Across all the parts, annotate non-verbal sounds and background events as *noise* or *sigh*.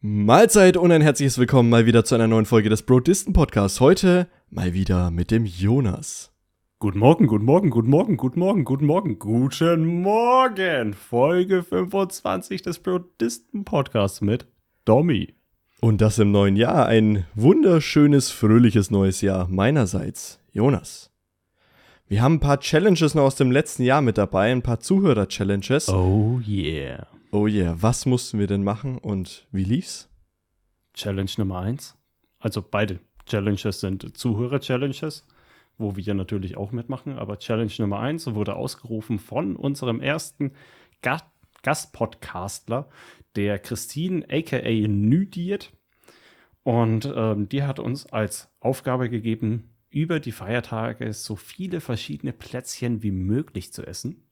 Mahlzeit und ein herzliches Willkommen mal wieder zu einer neuen Folge des Brodisten Podcasts. Heute mal wieder mit dem Jonas. Guten Morgen, guten Morgen, guten Morgen, guten Morgen, guten Morgen, guten Morgen. Folge 25 des Brodisten Podcasts mit Domi. Und das im neuen Jahr. Ein wunderschönes, fröhliches neues Jahr meinerseits. Jonas. Wir haben ein paar Challenges noch aus dem letzten Jahr mit dabei, ein paar Zuhörer-Challenges. Oh yeah. Oh yeah, was mussten wir denn machen und wie lief's? Challenge Nummer 1. Also beide Challenges sind Zuhörer-Challenges, wo wir natürlich auch mitmachen. Aber Challenge Nummer 1 wurde ausgerufen von unserem ersten Ga Gastpodcastler, der Christine aka Nüdiet. Und ähm, die hat uns als Aufgabe gegeben, über die Feiertage so viele verschiedene Plätzchen wie möglich zu essen.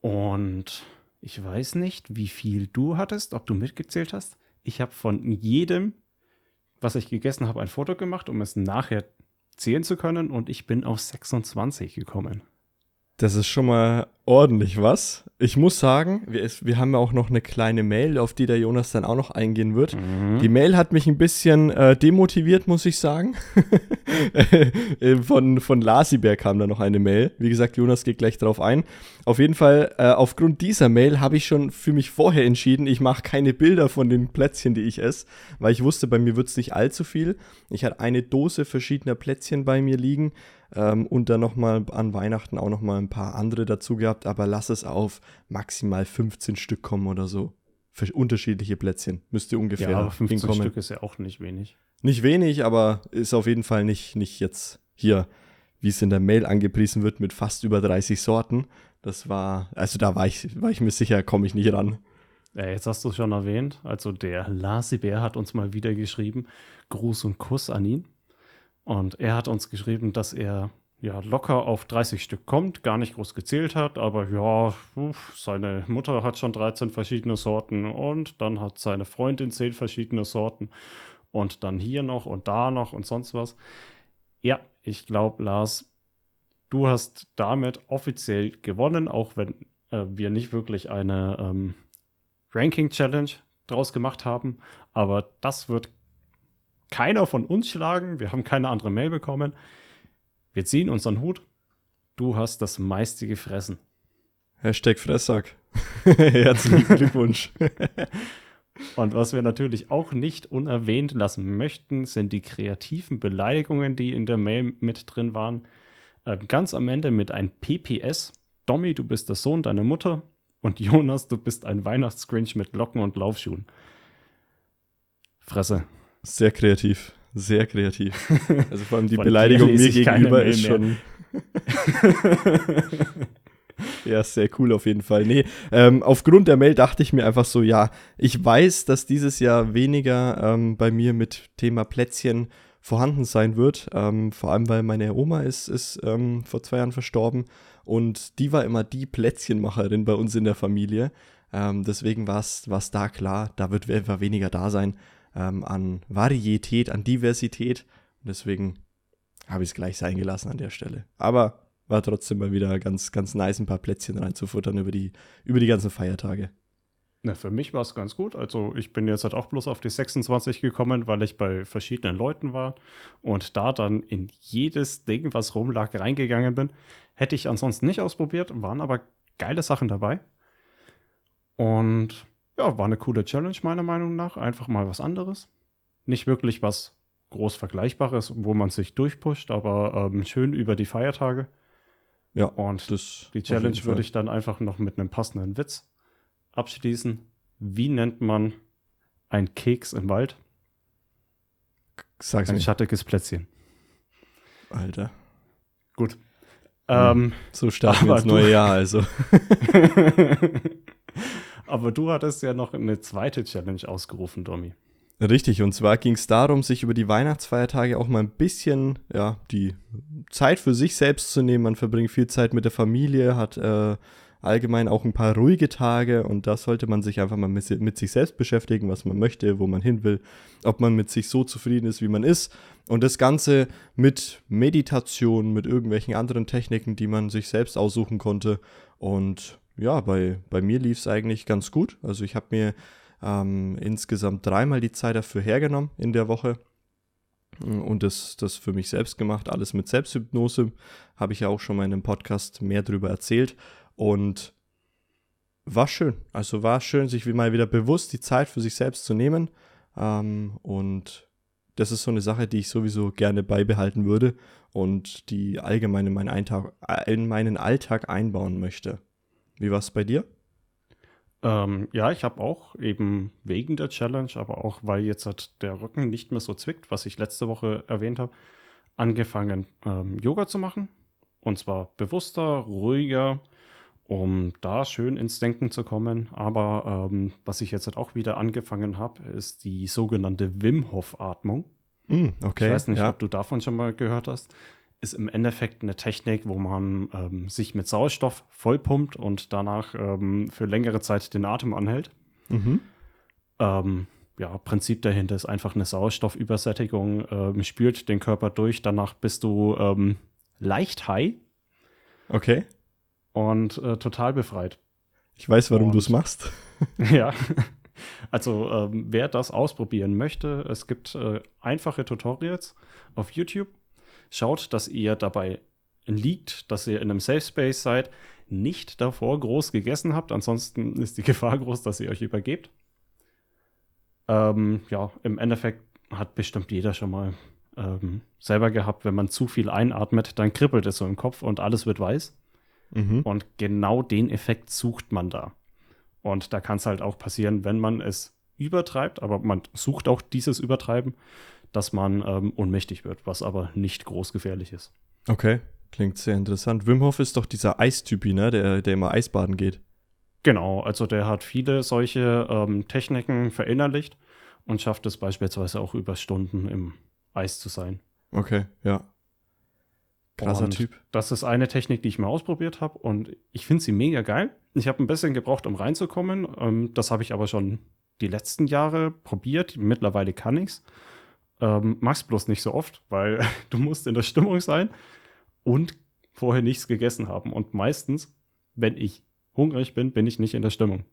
Und ich weiß nicht, wie viel du hattest, ob du mitgezählt hast. Ich habe von jedem, was ich gegessen habe, ein Foto gemacht, um es nachher zählen zu können. Und ich bin auf 26 gekommen. Das ist schon mal ordentlich was. Ich muss sagen, wir, wir haben ja auch noch eine kleine Mail, auf die der Jonas dann auch noch eingehen wird. Mhm. Die Mail hat mich ein bisschen äh, demotiviert, muss ich sagen. *laughs* Äh, von, von Lasiber kam da noch eine Mail. Wie gesagt, Jonas geht gleich drauf ein. Auf jeden Fall, äh, aufgrund dieser Mail habe ich schon für mich vorher entschieden, ich mache keine Bilder von den Plätzchen, die ich esse, weil ich wusste, bei mir wird es nicht allzu viel. Ich hatte eine Dose verschiedener Plätzchen bei mir liegen ähm, und dann nochmal an Weihnachten auch nochmal ein paar andere dazu gehabt, aber lass es auf maximal 15 Stück kommen oder so. Für unterschiedliche Plätzchen. Müsste ungefähr ja, aber 15 hinkommen. Stück ist ja auch nicht wenig. Nicht wenig, aber ist auf jeden Fall nicht, nicht jetzt hier, wie es in der Mail angepriesen wird, mit fast über 30 Sorten. Das war, also da war ich, war ich mir sicher, komme ich nicht ran. Ja, jetzt hast du es schon erwähnt. Also der Lasi Bär hat uns mal wieder geschrieben, Gruß und Kuss an ihn. Und er hat uns geschrieben, dass er ja locker auf 30 Stück kommt, gar nicht groß gezählt hat, aber ja, uff, seine Mutter hat schon 13 verschiedene Sorten und dann hat seine Freundin 10 verschiedene Sorten und dann hier noch und da noch und sonst was. Ja, ich glaube, Lars, du hast damit offiziell gewonnen, auch wenn äh, wir nicht wirklich eine ähm, Ranking-Challenge draus gemacht haben, aber das wird keiner von uns schlagen. Wir haben keine andere Mail bekommen. Wir ziehen unseren Hut. Du hast das meiste gefressen. Hashtag Fressack. *laughs* Herzlichen Glückwunsch. Und was wir natürlich auch nicht unerwähnt lassen möchten, sind die kreativen Beleidigungen, die in der Mail mit drin waren. Äh, ganz am Ende mit ein PPS. Domi, du bist der Sohn deiner Mutter. Und Jonas, du bist ein Weihnachtsgrinch mit Locken und Laufschuhen. Fresse. Sehr kreativ. Sehr kreativ. Also vor allem die Beleidigung mir gegenüber ist schon. ja, sehr cool auf jeden Fall. Nee, ähm, aufgrund der Mail dachte ich mir einfach so, ja, ich weiß, dass dieses Jahr weniger ähm, bei mir mit Thema Plätzchen vorhanden sein wird. Ähm, vor allem, weil meine Oma ist, ist ähm, vor zwei Jahren verstorben und die war immer die Plätzchenmacherin bei uns in der Familie. Ähm, deswegen war es da klar, da wird einfach weniger da sein ähm, an Varietät, an Diversität. Und deswegen habe ich es gleich sein gelassen an der Stelle. Aber war trotzdem mal wieder ganz, ganz nice, ein paar Plätzchen reinzufuttern über die, über die ganzen Feiertage. Na, für mich war es ganz gut. Also ich bin jetzt halt auch bloß auf die 26 gekommen, weil ich bei verschiedenen Leuten war und da dann in jedes Ding, was rumlag, reingegangen bin. Hätte ich ansonsten nicht ausprobiert, waren aber geile Sachen dabei. Und ja, war eine coole Challenge meiner Meinung nach. Einfach mal was anderes. Nicht wirklich was groß Vergleichbares, wo man sich durchpusht, aber ähm, schön über die Feiertage. Ja, und das die Challenge würde ich dann einfach noch mit einem passenden Witz abschließen. Wie nennt man ein Keks im Wald? Sag's ein mir. schattiges Plätzchen. Alter. Gut. Hm. Ähm, so starten wir ins neue Jahr, also. *laughs* *laughs* Aber du hattest ja noch eine zweite Challenge ausgerufen, Domi. Richtig, und zwar ging es darum, sich über die Weihnachtsfeiertage auch mal ein bisschen, ja, die Zeit für sich selbst zu nehmen. Man verbringt viel Zeit mit der Familie, hat äh, allgemein auch ein paar ruhige Tage und da sollte man sich einfach mal mit, mit, sich selbst beschäftigen, was man möchte, wo man hin will, ob man mit sich so zufrieden ist, wie man ist. Und das Ganze mit Meditation, mit irgendwelchen anderen Techniken, die man sich selbst aussuchen konnte. Und ja, bei, bei mir lief es eigentlich ganz gut. Also ich habe mir ähm, insgesamt dreimal die Zeit dafür hergenommen in der Woche und das, das für mich selbst gemacht, alles mit Selbsthypnose. Habe ich ja auch schon mal in einem Podcast mehr darüber erzählt. Und war schön. Also war schön, sich mal wieder bewusst die Zeit für sich selbst zu nehmen. Ähm, und das ist so eine Sache, die ich sowieso gerne beibehalten würde und die allgemein in meinen, Eintag, in meinen Alltag einbauen möchte. Wie war es bei dir? Ähm, ja, ich habe auch eben wegen der Challenge, aber auch weil jetzt halt der Rücken nicht mehr so zwickt, was ich letzte Woche erwähnt habe, angefangen ähm, Yoga zu machen. Und zwar bewusster, ruhiger, um da schön ins Denken zu kommen. Aber ähm, was ich jetzt halt auch wieder angefangen habe, ist die sogenannte Wim Hof Atmung. Mm, okay. Ich weiß nicht, ja. ob du davon schon mal gehört hast ist im Endeffekt eine Technik, wo man ähm, sich mit Sauerstoff vollpumpt und danach ähm, für längere Zeit den Atem anhält. Mhm. Ähm, ja, Prinzip dahinter ist einfach eine Sauerstoffübersättigung, ähm, spült den Körper durch, danach bist du ähm, leicht high. Okay. Und äh, total befreit. Ich weiß, warum du es machst. *laughs* *laughs* ja. Also, ähm, wer das ausprobieren möchte, es gibt äh, einfache Tutorials auf YouTube Schaut, dass ihr dabei liegt, dass ihr in einem Safe Space seid, nicht davor groß gegessen habt. Ansonsten *laughs* ist die Gefahr groß, dass ihr euch übergebt. Ähm, ja, im Endeffekt hat bestimmt jeder schon mal ähm, selber gehabt, wenn man zu viel einatmet, dann kribbelt es so im Kopf und alles wird weiß. Mhm. Und genau den Effekt sucht man da. Und da kann es halt auch passieren, wenn man es übertreibt, aber man sucht auch dieses Übertreiben, dass man ähm, ohnmächtig wird, was aber nicht groß gefährlich ist. Okay, klingt sehr interessant. Wim Hof ist doch dieser Eistypi, ne? der, der immer Eisbaden geht. Genau, also der hat viele solche ähm, Techniken verinnerlicht und schafft es beispielsweise auch über Stunden im Eis zu sein. Okay, ja. Krasser und Typ. Das ist eine Technik, die ich mal ausprobiert habe und ich finde sie mega geil. Ich habe ein bisschen gebraucht, um reinzukommen. Ähm, das habe ich aber schon die letzten Jahre probiert. Mittlerweile kann ich's. Ähm, mach's bloß nicht so oft, weil *laughs* du musst in der Stimmung sein und vorher nichts gegessen haben. Und meistens, wenn ich hungrig bin, bin ich nicht in der Stimmung.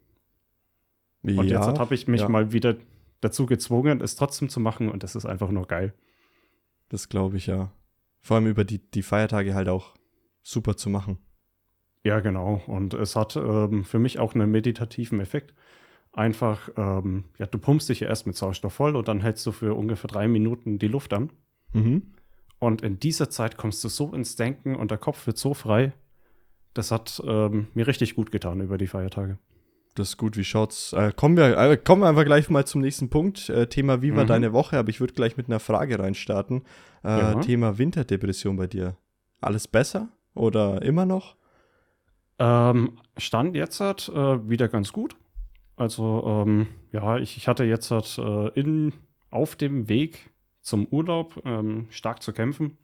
Ja, und jetzt habe ich mich ja. mal wieder dazu gezwungen, es trotzdem zu machen und das ist einfach nur geil. Das glaube ich ja. Vor allem über die, die Feiertage halt auch super zu machen. Ja, genau. Und es hat ähm, für mich auch einen meditativen Effekt einfach, ähm, ja, du pumpst dich ja erst mit Sauerstoff voll und dann hältst du für ungefähr drei Minuten die Luft an. Mhm. Und in dieser Zeit kommst du so ins Denken und der Kopf wird so frei. Das hat ähm, mir richtig gut getan über die Feiertage. Das ist gut. Wie schaut's? Äh, kommen, wir, äh, kommen wir einfach gleich mal zum nächsten Punkt. Äh, Thema Wie war mhm. deine Woche? Aber ich würde gleich mit einer Frage reinstarten. Äh, ja. Thema Winterdepression bei dir. Alles besser oder immer noch? Ähm, Stand jetzt hat äh, wieder ganz gut. Also, ähm, ja, ich, ich, hatte jetzt halt, äh, in, auf dem Weg zum Urlaub ähm, stark zu kämpfen.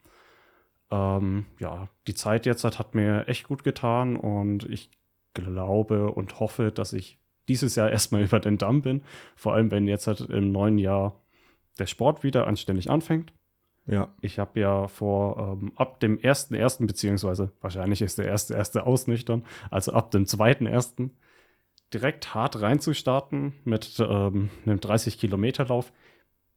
Ähm, ja, die Zeit jetzt halt hat mir echt gut getan und ich glaube und hoffe, dass ich dieses Jahr *laughs* erstmal über den Damm bin. Vor allem, wenn jetzt halt im neuen Jahr der Sport wieder anständig anfängt. Ja. Ich habe ja vor, ähm, ab dem 1.1., beziehungsweise wahrscheinlich ist der erste erste ausnüchtern, also ab dem 2.1 direkt hart reinzustarten mit ähm, einem 30-Kilometer-Lauf.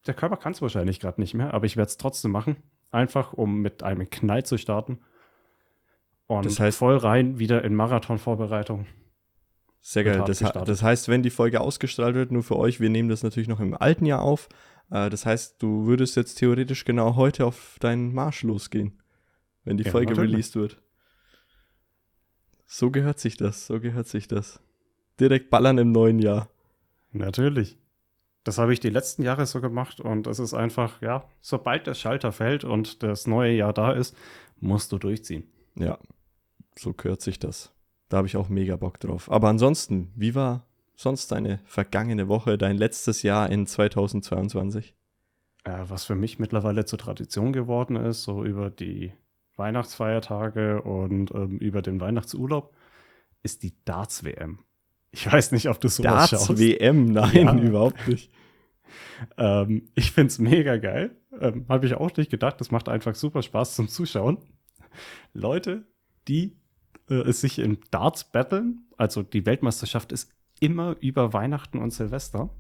Der Körper kann es wahrscheinlich gerade nicht mehr, aber ich werde es trotzdem machen. Einfach, um mit einem Knall zu starten. Und das heißt, voll rein wieder in Marathon-Vorbereitung. Sehr geil. Das, das, heißt, wenn die Folge ausgestrahlt wird, nur für euch, wir nehmen das natürlich noch im alten Jahr auf. Äh, das heißt, du würdest jetzt theoretisch genau heute auf deinen Marsch losgehen, wenn die ja, Folge natürlich. released wird. So gehört sich das, so gehört sich das direkt ballern im neuen Jahr. Natürlich. Das habe ich die letzten Jahre so gemacht und es ist einfach, ja, sobald der Schalter fällt und das neue Jahr da ist, musst du durchziehen. Ja, so gehört sich das. Da habe ich auch mega Bock drauf. Aber ansonsten, wie war sonst deine vergangene Woche, dein letztes Jahr in 2022? Äh, was für mich mittlerweile zur Tradition geworden ist, so über die Weihnachtsfeiertage und ähm, über den Weihnachtsurlaub, ist die Darts-WM. Ich weiß nicht, ob du sowas Darts schaust. WM, nein, ja. überhaupt nicht. ähm, ich finde es mega geil. Ähm, Habe ich auch nicht gedacht. Das macht einfach super Spaß zum Zuschauen. Leute, die äh, sich in Darts battlen, also die Weltmeisterschaft ist immer über Weihnachten und Silvester.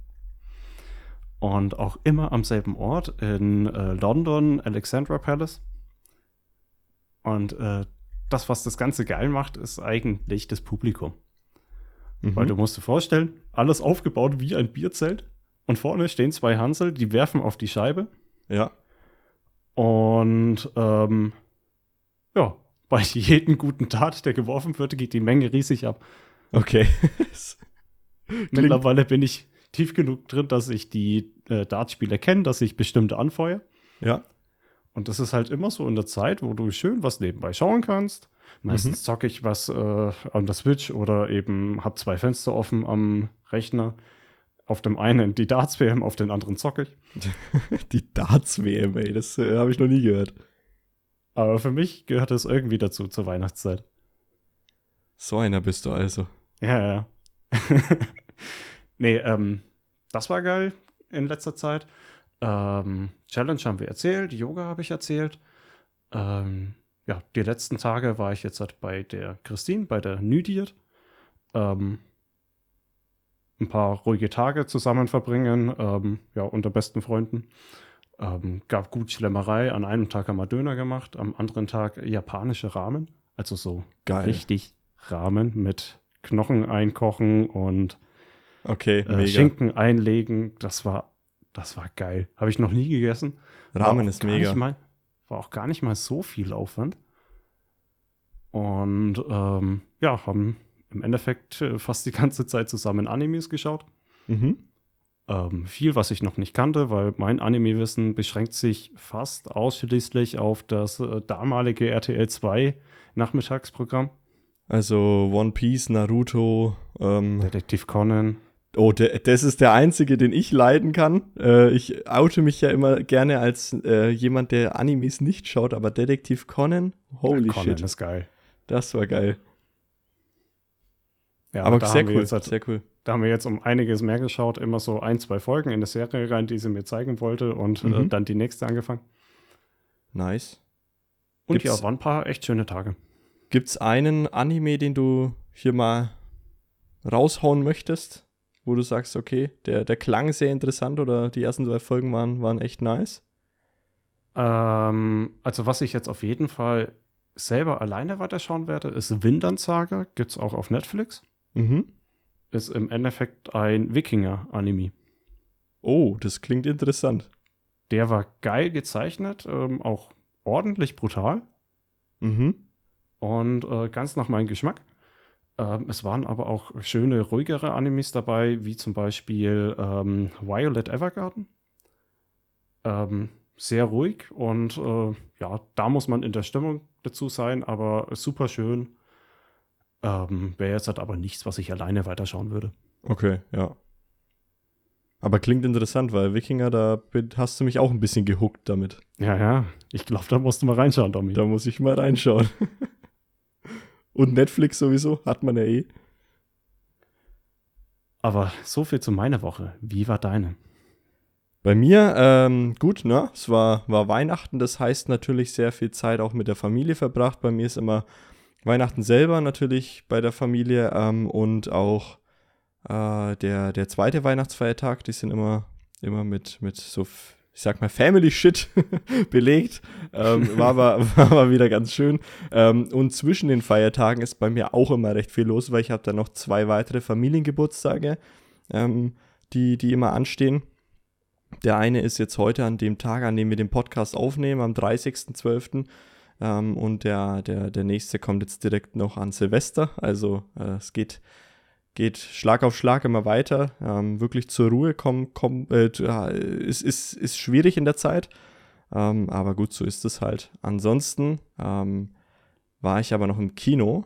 Und auch immer am selben Ort in äh, London, Alexandra Palace. Und äh, das, was das Ganze geil macht, ist eigentlich das Publikum. Mhm. Weil du musst dir vorstellen, alles aufgebaut wie ein Bierzelt. Und vorne stehen zwei Hansel, die werfen auf die Scheibe. Ja. Und ähm, ja, bei *laughs* jedem guten Tat, der geworfen wird, geht die Menge riesig ab. Okay. *laughs* Mittlerweile bin ich tief genug drin, dass ich die äh, Dartspieler kenne, dass ich bestimmte anfeuere. Ja. Und das ist halt immer so in der Zeit, wo du schön was nebenbei schauen kannst. Meistens mhm. zocke ich was äh, an der Switch oder eben habe zwei Fenster offen am Rechner. Auf dem einen die Darts-WM, auf den anderen zocke ich. *laughs* die Darts-WM, ey, das äh, habe ich noch nie gehört. Aber für mich gehört das irgendwie dazu zur Weihnachtszeit. So einer bist du also. Ja, ja. *laughs* nee, ähm, das war geil in letzter Zeit. Ähm, Challenge haben wir erzählt, Yoga habe ich erzählt. Ähm, ja, die letzten Tage war ich jetzt halt bei der Christine, bei der Nydiet. Ähm, ein paar ruhige Tage zusammen verbringen, ähm, ja, unter besten Freunden. Ähm, gab gut Schlemmerei. An einem Tag haben wir Döner gemacht, am anderen Tag japanische Ramen. Also so Geil. richtig Ramen mit Knochen einkochen und okay, äh, Schinken einlegen. Das war, das war geil. Habe ich noch nie gegessen. Ramen ist mega. Mal, war auch gar nicht mal so viel Aufwand. Und ähm, ja, haben im Endeffekt äh, fast die ganze Zeit zusammen Animes geschaut. Mhm. Ähm, viel, was ich noch nicht kannte, weil mein Anime-Wissen beschränkt sich fast ausschließlich auf das äh, damalige RTL 2 Nachmittagsprogramm. Also One Piece, Naruto, ähm, Detektiv Conan. Oh, der, das ist der einzige, den ich leiden kann. Äh, ich oute mich ja immer gerne als äh, jemand, der Animes nicht schaut, aber Detektiv Conan, holy ja, Conan shit. ist geil. Das war geil. Ja, aber sehr cool, halt, sehr cool. Da haben wir jetzt um einiges mehr geschaut, immer so ein, zwei Folgen in der Serie rein, die sie mir zeigen wollte und äh, mhm. äh, dann die nächste angefangen. Nice. Und Gibt's, ja, waren ein paar echt schöne Tage. Gibt es einen Anime, den du hier mal raushauen möchtest, wo du sagst, okay, der, der klang sehr interessant oder die ersten zwei Folgen waren, waren echt nice? Ähm, also was ich jetzt auf jeden Fall selber alleine weiterschauen werde, ist Windern Saga. Gibt es auch auf Netflix. Mhm. Ist im Endeffekt ein Wikinger-Anime. Oh, das klingt interessant. Der war geil gezeichnet, ähm, auch ordentlich brutal. Mhm. Und äh, ganz nach meinem Geschmack. Ähm, es waren aber auch schöne, ruhigere Animes dabei, wie zum Beispiel ähm, Violet Evergarden. Ähm, sehr ruhig und äh, ja, da muss man in der Stimmung dazu sein, aber super schön. Ähm, Wäre jetzt halt aber nichts, was ich alleine weiterschauen würde. Okay, ja. Aber klingt interessant, weil Wikinger, da hast du mich auch ein bisschen gehuckt damit. Ja, ja. Ich glaube, da musst du mal reinschauen, Tommy. Da muss ich mal reinschauen. *laughs* Und Netflix sowieso, hat man ja eh. Aber so viel zu meiner Woche. Wie war deine? Bei mir, ähm, gut, ne? Es war, war Weihnachten, das heißt natürlich sehr viel Zeit auch mit der Familie verbracht. Bei mir ist immer Weihnachten selber natürlich bei der Familie ähm, und auch äh, der, der zweite Weihnachtsfeiertag, die sind immer, immer mit, mit so, ich sag mal, Family Shit *laughs* belegt. Ähm, war, aber, *laughs* war aber wieder ganz schön. Ähm, und zwischen den Feiertagen ist bei mir auch immer recht viel los, weil ich habe da noch zwei weitere Familiengeburtstage, ähm, die, die immer anstehen. Der eine ist jetzt heute an dem Tag, an dem wir den Podcast aufnehmen, am 30.12. Ähm, und der, der, der nächste kommt jetzt direkt noch an Silvester. Also äh, es geht, geht Schlag auf Schlag immer weiter. Ähm, wirklich zur Ruhe kommen, kommen äh, ist, ist, ist schwierig in der Zeit. Ähm, aber gut, so ist es halt. Ansonsten ähm, war ich aber noch im Kino.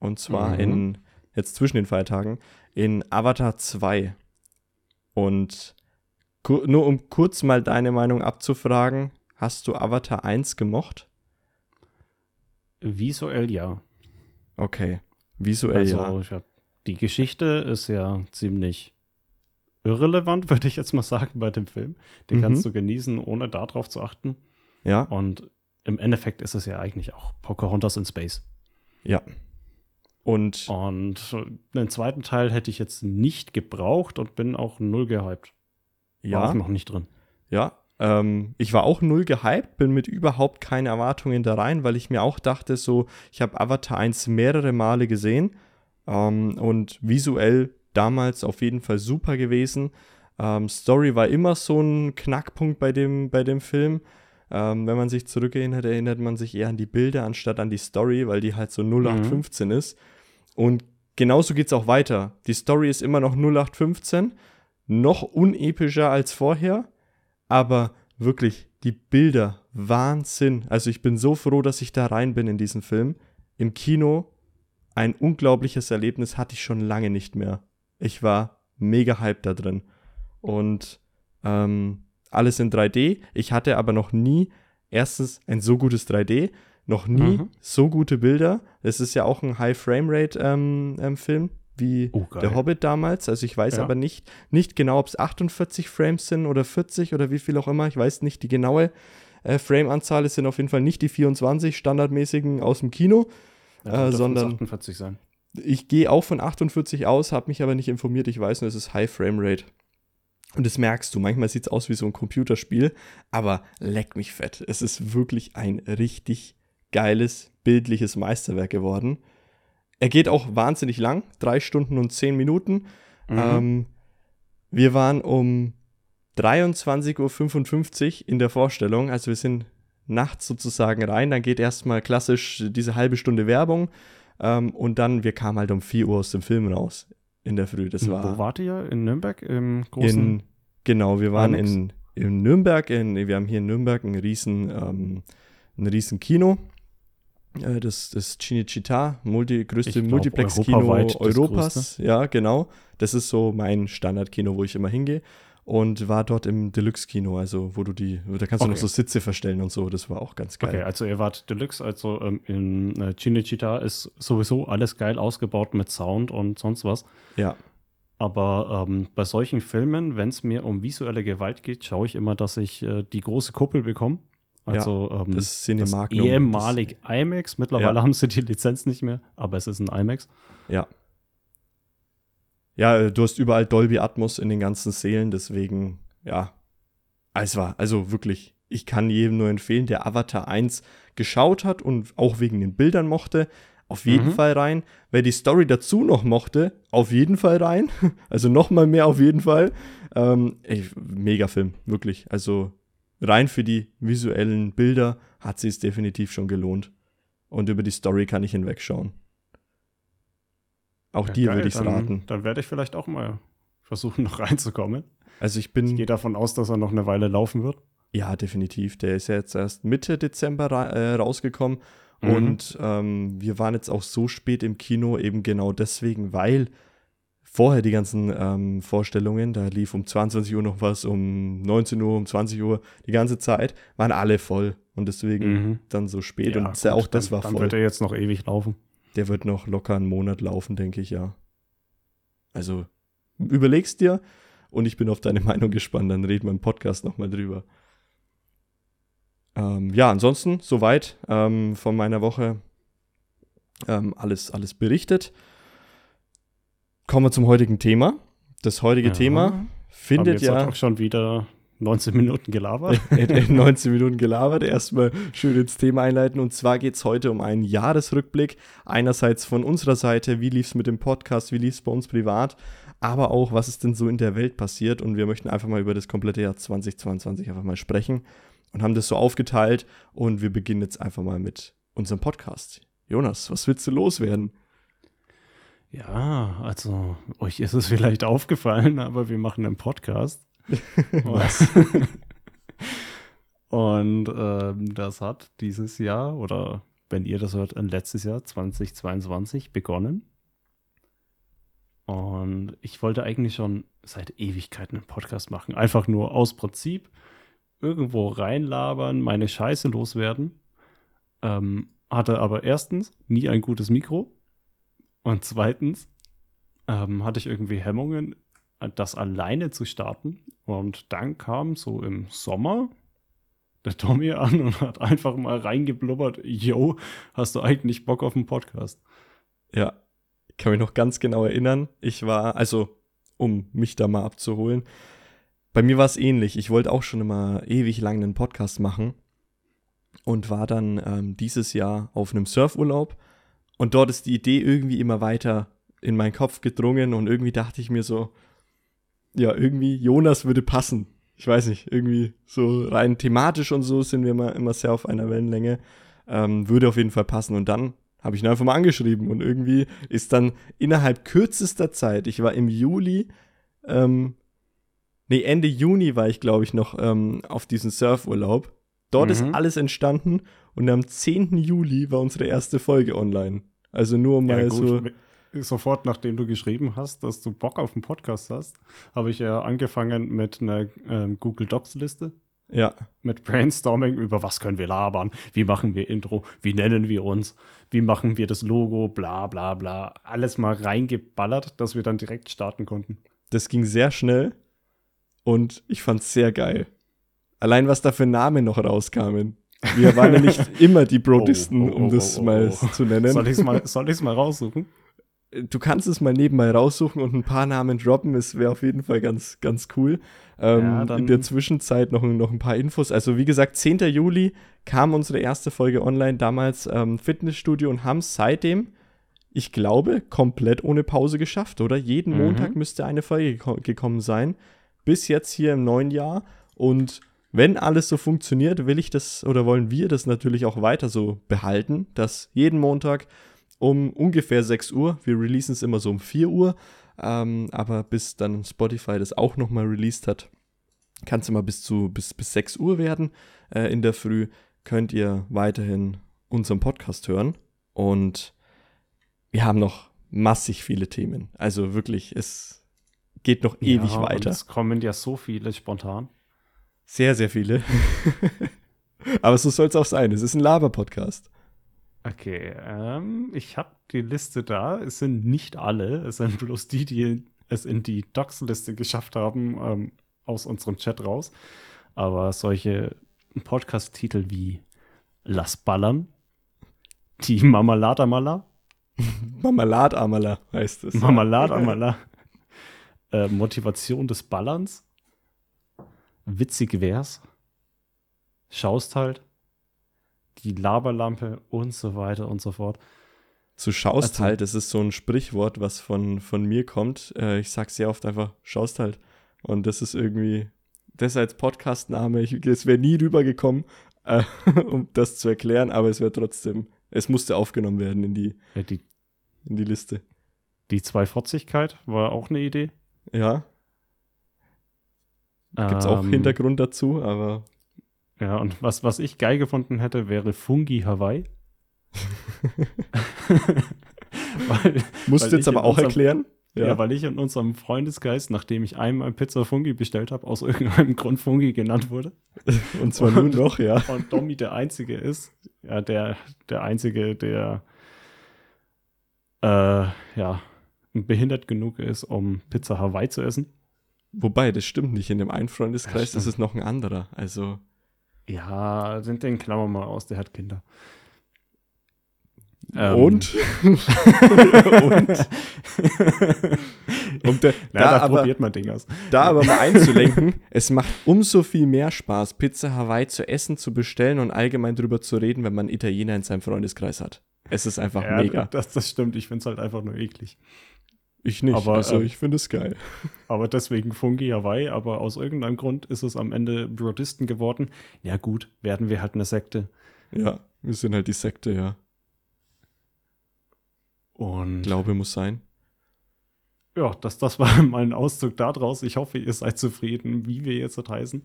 Und zwar mhm. in, jetzt zwischen den Feiertagen, in Avatar 2. Und nur um kurz mal deine Meinung abzufragen, hast du Avatar 1 gemocht? Visuell ja. Okay, visuell also, ja. Die Geschichte ist ja ziemlich irrelevant, *laughs* würde ich jetzt mal sagen, bei dem Film. Den mhm. kannst du genießen, ohne darauf zu achten. Ja. Und im Endeffekt ist es ja eigentlich auch Pocahontas in Space. Ja. Und, und den zweiten Teil hätte ich jetzt nicht gebraucht und bin auch null gehypt. War ja, auch noch nicht drin. ja, ähm, ich war auch null gehypt, bin mit überhaupt keinen Erwartungen da rein, weil ich mir auch dachte, so, ich habe Avatar 1 mehrere Male gesehen ähm, und visuell damals auf jeden Fall super gewesen. Ähm, Story war immer so ein Knackpunkt bei dem, bei dem Film. Ähm, wenn man sich zurückerinnert, erinnert man sich eher an die Bilder anstatt an die Story, weil die halt so 0815 ist. Und genauso geht es auch weiter. Die Story ist immer noch 0815, noch unepischer als vorher, aber wirklich die Bilder, Wahnsinn. Also ich bin so froh, dass ich da rein bin in diesen Film. Im Kino ein unglaubliches Erlebnis hatte ich schon lange nicht mehr. Ich war mega hyped da drin. Und ähm, alles in 3D. Ich hatte aber noch nie erstens ein so gutes 3D, noch nie Mhm. so gute Bilder. Es ist ja auch ein High-Frame-Rate-Film ähm, Film, wie Oh, der Hobbit damals. Also ich weiß Ja. aber nicht, nicht genau, ob es 48 Frames sind oder 40 oder wie viel auch immer. Ich weiß nicht die genaue äh, Frame-Anzahl. Es sind auf jeden Fall nicht die 24 standardmäßigen aus dem Kino. Äh, sondern- 48 sein. Ich gehe auch von 48 aus, habe mich aber nicht informiert. Ich weiß nur, es ist High Frame Rate. Und das merkst du. Manchmal sieht es aus wie so ein Computerspiel, aber leck mich fett. Es ist wirklich ein richtig geiles, bildliches Meisterwerk geworden. Er geht auch wahnsinnig lang, drei Stunden und zehn Minuten. Mhm. Ähm, wir waren um 23.55 Uhr in der Vorstellung, also wir sind nachts sozusagen rein. Dann geht erstmal klassisch diese halbe Stunde Werbung ähm, und dann, wir kamen halt um 4 Uhr aus dem Film raus in der Früh. Das war Wo wart ihr? In Nürnberg? Im großen. in, genau, wir waren in, in Nürnberg, in, wir haben hier in Nürnberg ein riesen, ähm, ein riesen Kino. Äh, Das, das Cinecittà, multi, größte Multiplex-Kino Europas. Ja, genau. Das ist so mein Standardkino, wo ich immer hingehe. Und war dort im Deluxe-Kino, also wo du die, da kannst du noch Okay. so Sitze verstellen und so. Das war auch ganz geil. Okay, also ihr wart Deluxe, also ähm, in äh, Cinecittà ist sowieso alles geil ausgebaut mit Sound und sonst was. Ja, Aber ähm, bei solchen Filmen, wenn es mir um visuelle Gewalt geht, schaue ich immer, dass ich äh, die große Kuppel bekomme. Also ähm, das das ehemalig IMAX. Mittlerweile Ja. haben sie die Lizenz nicht mehr, aber es ist ein IMAX. Ja. Ja, äh, du hast überall Dolby Atmos in den ganzen Sälen, deswegen, ja. Es war, also wirklich, ich kann jedem nur empfehlen, der Avatar 1 geschaut hat und auch wegen den Bildern mochte, auf jeden Mhm. Fall rein. Wer die Story dazu noch mochte, auf jeden Fall rein. *laughs* Also noch mal mehr auf jeden Fall. Ähm, ey, mega Film, wirklich. Also rein für die visuellen Bilder hat sie es definitiv schon gelohnt. Und über die Story kann ich hinwegschauen. Auch Ja, dir würde ich es dann, raten. Dann werde ich vielleicht auch mal versuchen, *laughs* noch reinzukommen. Also ich Ich bin, gehe davon aus, dass er noch eine Weile laufen wird. ja, definitiv. Der ist ja jetzt erst Mitte Dezember ra äh, rausgekommen. Mhm. Und ähm, wir waren jetzt auch so spät im Kino, eben genau deswegen, weil vorher die ganzen ähm, Vorstellungen, da lief um 22 Uhr noch was, um 19 Uhr, um 20 Uhr, die ganze Zeit, waren alle voll. Und deswegen Mhm. dann so spät. Ja, und gut, auch das dann, war Dann voll. wird er jetzt noch ewig laufen. Der wird noch locker einen Monat laufen, denke ich, ja. Also überlegst dir und ich bin auf deine *laughs* Meinung gespannt, dann reden wir im Podcast nochmal drüber. Ähm, ja, ansonsten soweit ähm, von meiner Woche ähm, alles, alles berichtet. Kommen wir zum heutigen Thema. Das heutige Ja. Thema findet jetzt ja auch schon wieder 19 Minuten gelabert. in, in 19 Minuten gelabert. Erstmal schön ins Thema einleiten. Und zwar geht es heute um einen Jahresrückblick. Einerseits von unserer Seite, wie lief es mit dem Podcast, wie lief es bei uns privat, aber auch, was ist denn so in der Welt passiert. Und wir möchten einfach mal über das komplette Jahr 2022 einfach mal sprechen und haben das so aufgeteilt. Und wir beginnen jetzt einfach mal mit unserem Podcast. Jonas, was willst du loswerden? Ja, also euch ist es vielleicht aufgefallen, aber wir machen einen Podcast. *laughs* Und ähm, das hat dieses Jahr oder wenn ihr das hört, letztes Jahr 2022 begonnen. Und ich wollte eigentlich schon seit Ewigkeiten einen Podcast machen. Einfach nur aus Prinzip irgendwo reinlabern, meine Scheiße loswerden. Ähm, hatte aber erstens nie ein gutes Mikro. Und zweitens ähm, hatte ich irgendwie Hemmungen, das alleine zu starten. Und dann kam so im Sommer der Tommy *laughs* an und hat einfach mal reingeblubbert, yo, hast du eigentlich Bock auf einen Podcast? Ja, kann mich noch ganz genau erinnern. Ich war, also, um mich da mal abzuholen, bei mir war es ähnlich. Ich wollte auch schon immer ewig lang einen Podcast machen und war dann ähm, dieses Jahr auf einem Surfurlaub. Und dort ist die Idee irgendwie immer weiter in meinen Kopf gedrungen und irgendwie dachte ich mir so, ja, irgendwie Jonas würde passen. Ich weiß nicht, irgendwie so rein thematisch und so sind wir immer, immer sehr auf einer Wellenlänge. Ähm, würde auf jeden Fall passen. Und dann habe ich ihn einfach mal angeschrieben und irgendwie ist dann innerhalb kürzester Zeit, ich war im Juli, ähm, nee, Ende Juni war ich, glaube ich, noch ähm, auf diesem Surfurlaub. Dort mhm. ist alles entstanden und am 10. Juli war unsere erste Folge online. Also nur mal ja, so sofort nachdem du geschrieben hast, dass du Bock auf einen Podcast hast, habe ich ja angefangen mit einer ähm, Google Docs Liste. Ja. Mit Brainstorming über was können wir labern, wie machen wir Intro, wie nennen wir uns, wie machen wir das Logo, bla bla bla. Alles mal reingeballert, dass wir dann direkt starten konnten. Das ging sehr schnell und ich fand es sehr geil. Allein was da für Namen noch rauskamen. Wir waren ja nicht *laughs* immer die Brodisten, oh, oh, oh, um das oh, mal oh. zu nennen. Soll ich es mal, mal raussuchen? Du kannst es mal nebenbei raussuchen und ein paar Namen droppen. Es wäre auf jeden Fall ganz, ganz cool. Ähm, ja, in der Zwischenzeit noch, noch ein paar Infos. Also, wie gesagt, 10. Juli kam unsere erste Folge online, damals ähm, Fitnessstudio und haben es seitdem, ich glaube, komplett ohne Pause geschafft, oder? Jeden mhm. Montag müsste eine Folge geko gekommen sein. Bis jetzt hier im neuen Jahr. Und wenn alles so funktioniert, will ich das oder wollen wir das natürlich auch weiter so behalten, dass jeden Montag um ungefähr 6 Uhr. Wir releasen es immer so um 4 Uhr. Ähm, aber bis dann Spotify das auch nochmal released hat, kann es immer bis zu bis, bis 6 Uhr werden äh, in der Früh. Könnt ihr weiterhin unseren Podcast hören. Und wir haben noch massig viele Themen. Also wirklich, es geht noch ja, ewig weiter. Es kommen ja so viele spontan. Sehr, sehr viele. *laughs* Aber so soll es auch sein. Es ist ein Laber-Podcast. Okay, ähm, ich habe die Liste da. Es sind nicht alle. Es sind bloß die, die es in die Docs-Liste geschafft haben, ähm, aus unserem Chat raus. Aber solche Podcast-Titel wie Lass ballern, die Marmeladamala. *laughs* Marmeladamala heißt es. Marmeladamala. *laughs* äh, Motivation des Ballerns. Witzig wär's. Schaust halt die Laberlampe und so weiter und so fort. zu schaust also, halt, das ist so ein Sprichwort, was von, von mir kommt. Äh, ich sag sehr oft einfach, schaust halt. Und das ist irgendwie, das als Podcastname, es wäre nie rübergekommen, äh, *laughs* um das zu erklären, aber es wäre trotzdem, es musste aufgenommen werden in die, ja, die, in die Liste. Die Zweifotzigkeit war auch eine Idee. Ja. Gibt es ähm, auch Hintergrund dazu, aber ja, und was, was ich geil gefunden hätte, wäre Fungi Hawaii. *laughs* weil, Musst du jetzt aber auch unserem, erklären? Ja. ja. weil ich in unserem Freundesgeist, nachdem ich einmal Pizza Fungi bestellt habe, aus irgendeinem *laughs* Grund Fungi genannt wurde. *laughs* Und zwar nur noch, ja. Und Domi der Einzige ist, ja, der, der Einzige, der äh, ja, behindert genug ist, um Pizza Hawaii zu essen. Wobei, das stimmt nicht. In dem einen Freundeskreis das ist es noch ein anderer. Also. Ja, den, den klammern mal aus, der hat Kinder. Ähm. Und? und? *laughs* um da, Na, da, da aber, probiert man Dinge aus. Da aber mal einzulenken, es macht umso viel mehr Spaß, Pizza Hawaii zu essen, zu bestellen und allgemein drüber zu reden, wenn man Italiener in seinem Freundeskreis hat. Es ist einfach ja, mega. Das, das stimmt, ich finde es halt einfach nur eklig. Ich nicht, aber, also äh, ich finde es geil. *laughs* Aber deswegen Fungi Hawaii, aber aus irgendeinem Grund ist es am Ende Brodisten geworden. Ja gut, werden wir halt eine Sekte. Ja, wir sind halt die Sekte, ja. Und Glaube muss sein. Ja, das, das war *laughs* mein Auszug daraus. Ich hoffe, ihr seid zufrieden, wie wir jetzt heißen.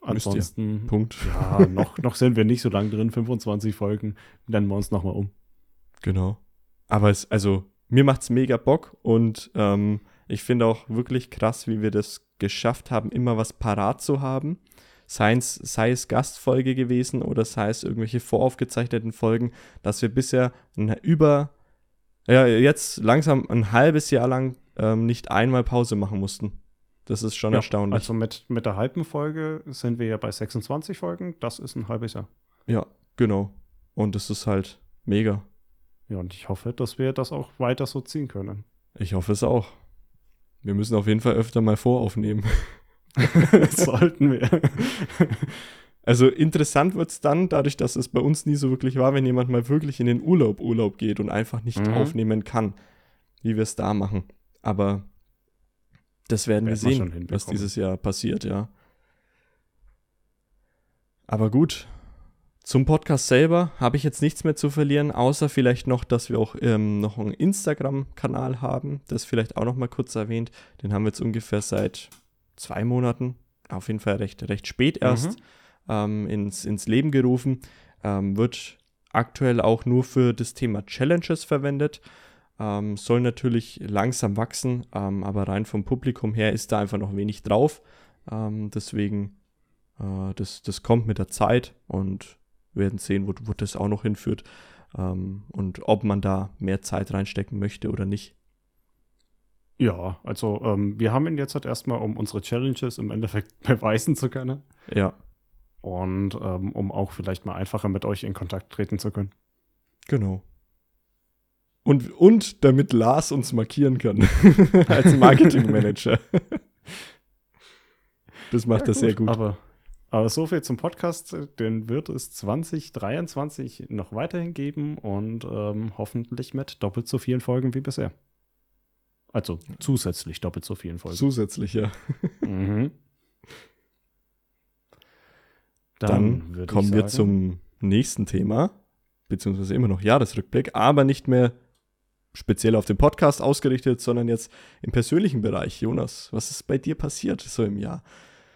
Ansonsten, Punkt. Ja, noch, *laughs* noch sind wir nicht so lange drin, 25 Folgen. Nennen wir uns nochmal um. Genau. Aber es, also, mir macht es mega Bock und ähm, ich finde auch wirklich krass, wie wir das geschafft haben, immer was parat zu haben. Sei es, sei es Gastfolge gewesen oder sei es irgendwelche voraufgezeichneten Folgen, dass wir bisher über, ja, jetzt langsam ein halbes Jahr lang ähm, nicht einmal Pause machen mussten. Das ist schon ja, erstaunlich. Also mit, mit der halben Folge sind wir ja bei 26 Folgen. Das ist ein halbes Jahr. Ja, genau. Und das ist halt mega. Ja, und ich hoffe, dass wir das auch weiter so ziehen können. Ich hoffe es auch. Wir müssen auf jeden Fall öfter mal voraufnehmen. *laughs* Sollten wir. *laughs* Also interessant wird es dann, dadurch, dass es bei uns nie so wirklich war, wenn jemand mal wirklich in den Urlaub Urlaub geht und einfach nicht mhm. aufnehmen kann, wie wir es da machen. Aber das werden wir sehen, was dieses Jahr passiert, ja. Aber gut, zum Podcast selber habe ich jetzt nichts mehr zu verlieren, außer vielleicht noch, dass wir auch ähm, noch einen Instagram-Kanal haben. Das vielleicht auch noch mal kurz erwähnt. Den haben wir jetzt ungefähr seit zwei Monaten, auf jeden Fall recht, recht spät erst, mhm. ähm, ins, ins Leben gerufen. Ähm, wird aktuell auch nur für das Thema Challenges verwendet. Ähm, soll natürlich langsam wachsen, ähm, aber rein vom Publikum her ist da einfach noch wenig drauf. Ähm, deswegen, äh, das, das kommt mit der Zeit und wir werden sehen, wo, wo das auch noch hinführt ähm, und ob man da mehr Zeit reinstecken möchte oder nicht. Ja, also ähm, wir haben ihn jetzt halt erstmal, um unsere Challenges im Endeffekt *laughs* beweisen zu können. Ja. Und ähm, um auch vielleicht mal einfacher mit euch in Kontakt treten zu können. Genau. Und, und damit Lars uns markieren kann *laughs* als *laughs* Marketingmanager. das macht ja, das sehr gut. Aber, aber so viel zum Podcast. Den wird es 2023 noch weiterhin geben und ähm, hoffentlich mit doppelt so vielen Folgen wie bisher. Also zusätzlich doppelt so vielen Folgen. Zusätzlich, ja. *laughs* mhm. Dann, Dann kommen wir zum nächsten Thema, beziehungsweise immer noch Jahresrückblick, aber nicht mehr speziell auf den Podcast ausgerichtet, sondern jetzt im persönlichen Bereich. Jonas, was ist bei dir passiert so im Jahr?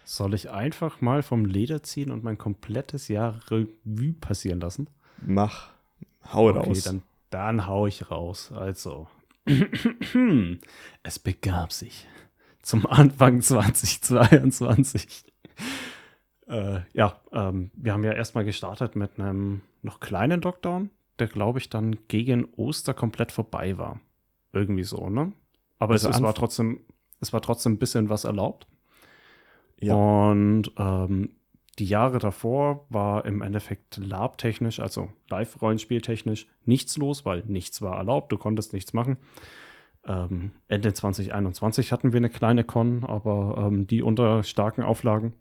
Soll ich einfach mal vom Leder ziehen und mein komplettes Jahr Revue passieren lassen? Mach. Hau okay, raus. Dann, dann hau ich raus. Also. *clears throat* es begab sich zum Anfang *laughs* 2022. äh, ja, ähm, wir haben ja erstmal gestartet mit einem noch kleinen Lockdown der, glaube ich, dann gegen Oster komplett vorbei war. Irgendwie so, ne? Aber also es, es war trotzdem, es war trotzdem ein bisschen was erlaubt. Ja. Und ähm, die Jahre davor war im Endeffekt labtechnisch, also Live-Rollenspieltechnisch, nichts los, weil nichts war erlaubt, du konntest nichts machen. Ähm, Ende 2021 hatten wir eine kleine Con, aber ähm, die unter starken Auflagen.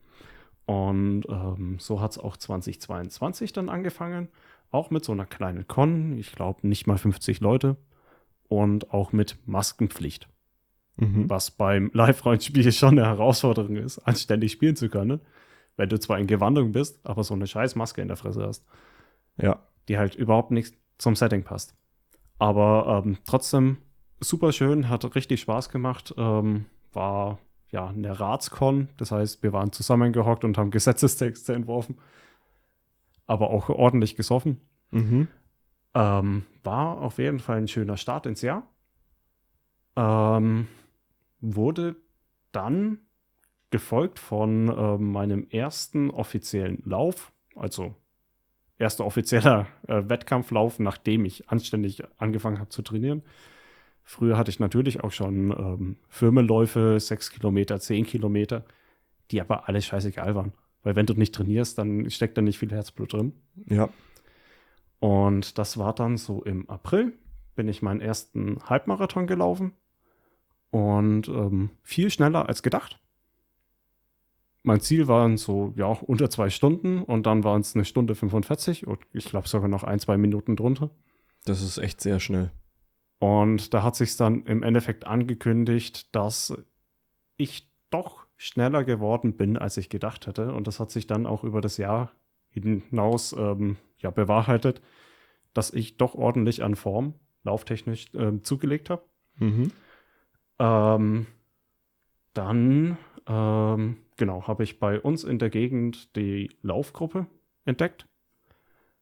Und ähm, so hat es auch 2022 dann angefangen. Auch mit so einer kleinen Con, ich glaube nicht mal 50 Leute. Und auch mit Maskenpflicht. Mhm. Was beim Live-Rollenspiel schon eine Herausforderung ist, anständig spielen zu können. Wenn du zwar in Gewandung bist, aber so eine scheiß Maske in der Fresse hast. Ja. Die halt überhaupt nicht zum Setting passt. Aber ähm, trotzdem super schön, hat richtig Spaß gemacht. Ähm, war ja eine Ratscon, das heißt, wir waren zusammengehockt und haben Gesetzestexte entworfen aber auch ordentlich gesoffen. Mhm. Ähm, war auf jeden Fall ein schöner Start ins Jahr. Ähm, wurde dann gefolgt von äh, meinem ersten offiziellen Lauf, also erster offizieller äh, Wettkampflauf, nachdem ich anständig angefangen habe zu trainieren. Früher hatte ich natürlich auch schon ähm, Firmenläufe, 6 Kilometer, 10 Kilometer, die aber alle scheißegal waren. Weil wenn du nicht trainierst, dann steckt da nicht viel Herzblut drin. Ja. Und das war dann so im April, bin ich meinen ersten Halbmarathon gelaufen. Und ähm, viel schneller als gedacht. Mein Ziel waren so, ja, unter zwei Stunden und dann waren es eine Stunde 45 und ich glaube sogar noch ein, zwei Minuten drunter. Das ist echt sehr schnell. Und da hat sich dann im Endeffekt angekündigt, dass ich doch schneller geworden bin, als ich gedacht hätte. Und das hat sich dann auch über das Jahr hinaus ähm, ja, bewahrheitet, dass ich doch ordentlich an Form lauftechnisch äh, zugelegt habe. Mhm. Ähm, dann, ähm, genau, habe ich bei uns in der Gegend die Laufgruppe entdeckt,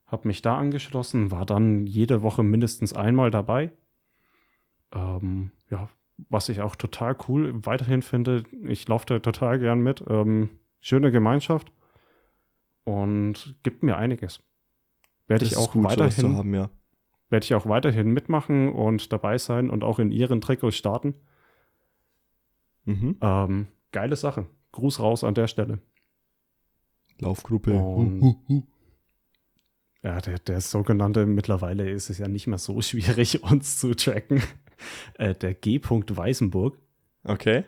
habe mich da angeschlossen, war dann jede Woche mindestens einmal dabei. Ähm, ja, was ich auch total cool weiterhin finde. Ich laufe da total gern mit. Ähm, schöne Gemeinschaft und gibt mir einiges. Werde ich auch gut, weiterhin haben, ja. werde ich auch weiterhin mitmachen und dabei sein und auch in ihren Trikots starten. Mhm. Ähm, geile Sache. Gruß raus an der Stelle. Laufgruppe. Und, Ja, der, der sogenannte, mittlerweile ist es ja nicht mehr so *laughs* schwierig, uns zu tracken. *laughs* Äh, der G. Weißenburg. Okay.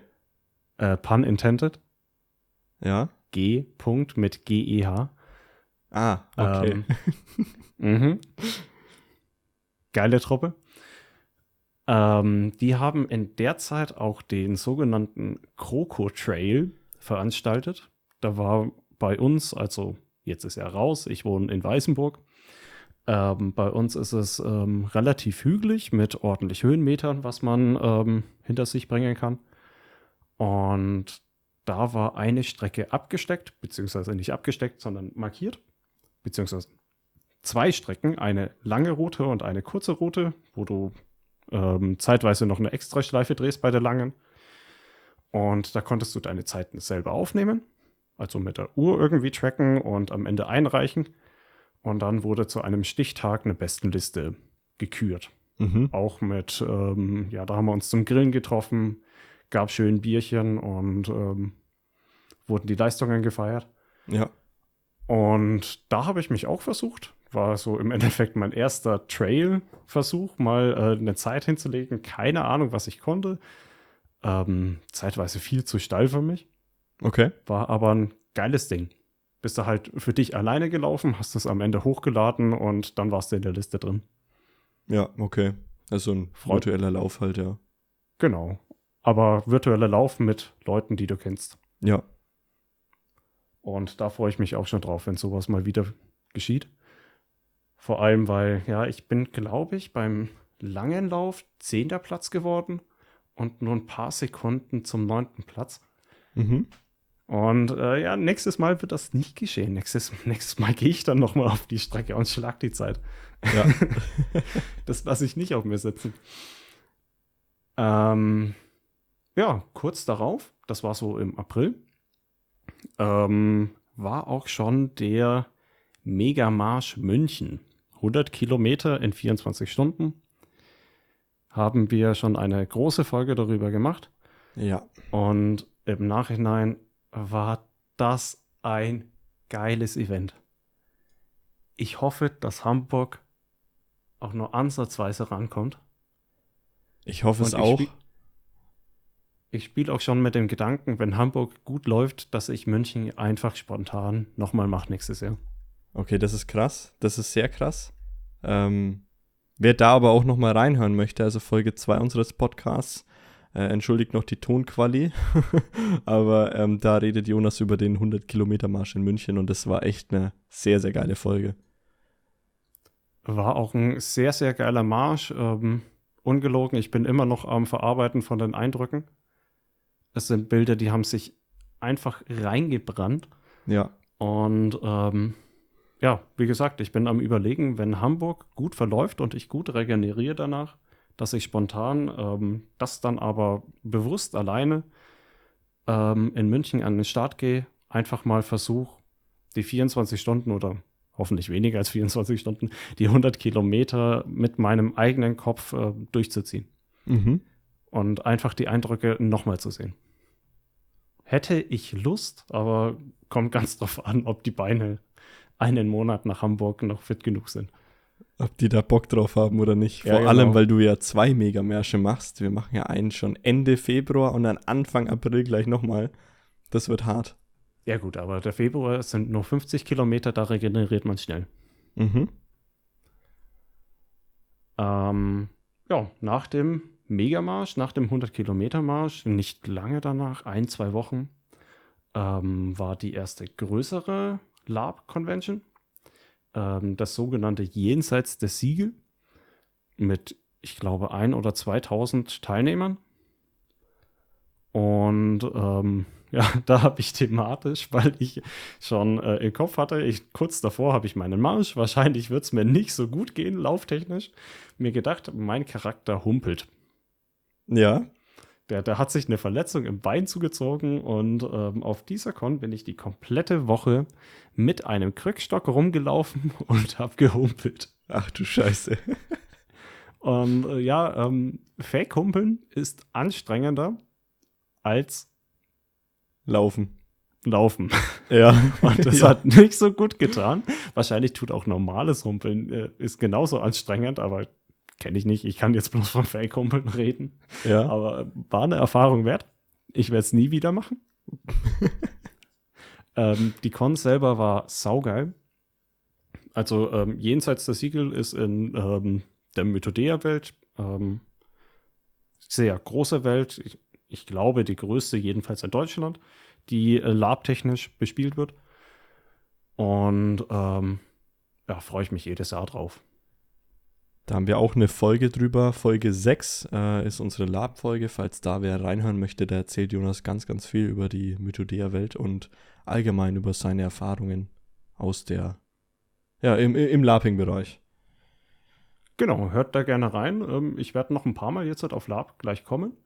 Äh, pun intended. Ja. G. mit G-E-H. Ah, okay. Ähm, *laughs* mhm. Geile Truppe. Ähm, die haben in der Zeit auch den sogenannten Kroko Trail veranstaltet. Da war bei uns, also jetzt ist er raus, ich wohne in Weißenburg. Ähm, bei uns ist es ähm, relativ hügelig mit ordentlich Höhenmetern, was man ähm, hinter sich bringen kann. Und da war eine Strecke abgesteckt, beziehungsweise nicht abgesteckt, sondern markiert, beziehungsweise zwei Strecken, eine lange Route und eine kurze Route, wo du ähm, zeitweise noch eine Extraschleife drehst bei der langen. Und da konntest du deine Zeiten selber aufnehmen, also mit der Uhr irgendwie tracken und am Ende einreichen. Und dann wurde zu einem Stichtag eine Bestenliste gekürt. Mhm. Auch mit, ähm, ja, da haben wir uns zum Grillen getroffen, gab schön Bierchen und ähm, wurden die Leistungen gefeiert. Ja. Und da habe ich mich auch versucht. War so im *laughs* Endeffekt mein erster Trail-Versuch, mal äh, eine Zeit hinzulegen. Keine Ahnung, was ich konnte. Ähm, zeitweise viel zu steil für mich. Okay. War aber ein geiles Ding. Bist du halt für dich alleine gelaufen, hast es am Ende hochgeladen und dann warst du in der Liste drin. Ja, okay. Also ein virtueller Lauf halt, ja. Genau. Aber virtueller Lauf mit Leuten, die du kennst. Ja. Und da freue ich mich auch schon drauf, wenn sowas mal wieder geschieht. Vor allem, weil, ja, ich bin, glaube ich, beim langen Lauf zehnter Platz geworden und nur ein paar Sekunden zum neunten Platz. Mhm. Und äh, ja, nächstes Mal wird das nicht geschehen. Nächstes, *laughs* nächstes Mal gehe ich dann nochmal auf die Strecke und schlag die Zeit. Ja. *laughs* das lasse ich nicht auf mir sitzen. Ähm, ja, kurz darauf, das war so im April, ähm, war auch schon der Megamarsch München. 100 Kilometer in 24 Stunden. Haben wir schon eine große Folge darüber gemacht. Ja. Und im Nachhinein war das ein geiles Event. Ich hoffe, dass Hamburg auch nur ansatzweise rankommt. Ich hoffe Und es ich auch. Ich spiele auch schon mit dem Gedanken, wenn Hamburg gut läuft, dass ich München einfach spontan nochmal mache nächstes Jahr. Okay, das ist krass. Das ist sehr krass. Ähm, wer da aber auch noch mal reinhören möchte, also Folge 2 unseres Podcasts, äh, entschuldigt noch die Tonquali, *laughs* aber ähm, da redet Jonas über den 100-Kilometer-Marsch in München und das war echt eine sehr, sehr geile Folge. War auch ein sehr, sehr geiler Marsch. Ähm, ungelogen, ich bin immer noch am Verarbeiten von den Eindrücken. Es sind Bilder, die haben sich einfach reingebrannt. Ja, Und ähm, ja, wie gesagt, ich bin am Überlegen, wenn Hamburg gut verläuft und ich gut regeneriere danach, dass ich spontan ähm, das dann aber bewusst alleine ähm, in München an den Start gehe, einfach mal versuche, die 24 Stunden oder hoffentlich weniger als 24 Stunden, die 100 Kilometer mit meinem eigenen Kopf äh, durchzuziehen mhm. und einfach die Eindrücke nochmal zu sehen. Hätte ich Lust, aber kommt ganz drauf an, ob die Beine einen Monat nach Hamburg noch fit genug sind. ob die da Bock drauf haben oder nicht. Ja, Vor genau. allem, weil du ja zwei Megamärsche machst. Wir machen ja einen schon Ende Februar und dann Anfang April gleich nochmal. Das wird hart. Ja gut, aber der Februar sind nur 50 Kilometer, da regeneriert man schnell. Mhm. Ähm, ja, nach dem Megamarsch, nach dem 100-Kilometer-Marsch, nicht lange danach, ein, zwei Wochen, ähm, war die erste größere Lab-Convention. Ähm, das sogenannte Jenseits des Siegel mit, ich glaube, ein oder 2000 Teilnehmern. Und ähm, *laughs* ja, da habe ich thematisch, weil ich schon äh, im Kopf hatte, ich, kurz davor habe ich meinen Marsch, wahrscheinlich wird es mir nicht so gut gehen, lauftechnisch, mir gedacht, mein Charakter humpelt. Ja. Der, der hat sich eine Verletzung im Bein zugezogen und ähm, auf dieser Con bin ich die komplette Woche mit einem Krückstock rumgelaufen *laughs* und habe gehumpelt. Ach du Scheiße. *laughs* Und äh, ja, ähm, Fake-Humpeln ist anstrengender als Laufen. laufen. Ja. *laughs* Und das ja. hat nicht so gut getan. Wahrscheinlich tut auch normales Humpeln, äh, ist genauso anstrengend, aber kenne ich nicht. Ich kann jetzt bloß von Fake-Humpeln *laughs* reden. Ja. Aber äh, war eine Erfahrung wert. Ich werde es nie wieder machen. *laughs* ähm, die Con selber war saugeil. Also ähm, jenseits der Siegel ist in ähm, der Mythodea-Welt ähm, sehr große Welt. Ich, ich, glaube, die größte jedenfalls in Deutschland, die äh, labtechnisch bespielt wird. Und ähm, ja, freue ich mich jedes Jahr drauf. Da haben wir auch eine Folge drüber. Folge 6 äh, ist unsere Lab-Folge. Falls da wer reinhören möchte, da erzählt Jonas ganz, ganz viel über die Mythodea-Welt und allgemein über seine Erfahrungen aus der, ja, im, im Laping-Bereich. Genau, hört da gerne rein. Ähm, ich werde noch ein paar Mal jetzt halt auf Lab gleich kommen.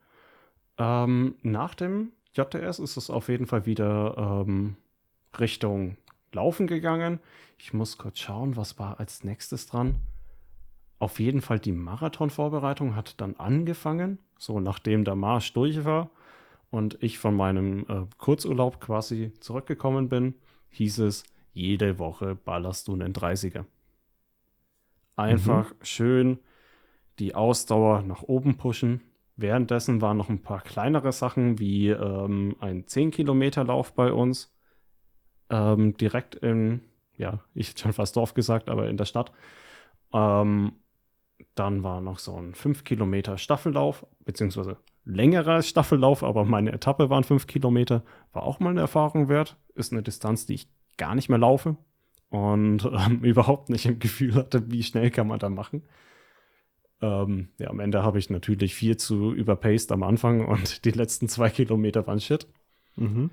Ähm, nach dem JTS ist es auf jeden Fall wieder ähm, Richtung Laufen gegangen. Ich muss kurz schauen, was war als nächstes dran. Auf jeden Fall die Marathonvorbereitung hat dann angefangen, so nachdem der Marsch durch war und ich von meinem äh, Kurzurlaub quasi zurückgekommen bin, hieß es, jede Woche ballerst du einen 30er. Einfach mhm. schön die Ausdauer nach oben pushen. Währenddessen waren noch ein paar kleinere Sachen wie ähm, ein 10 Kilometer Lauf bei uns. Ähm, direkt in, ja, ich hätte schon fast Dorf gesagt, aber in der Stadt. Ähm, dann war noch so ein 5 Kilometer Staffellauf, beziehungsweise längerer Staffellauf, aber meine Etappe waren 5 Kilometer. War auch mal eine Erfahrung wert. Ist eine Distanz, die ich gar nicht mehr laufe und *laughs* ähm, überhaupt nicht im Gefühl hatte, wie schnell kann man da machen. Ähm, ja, am Ende habe ich natürlich viel zu überpaced am Anfang *laughs* und die letzten zwei Kilometer waren shit. Mhm.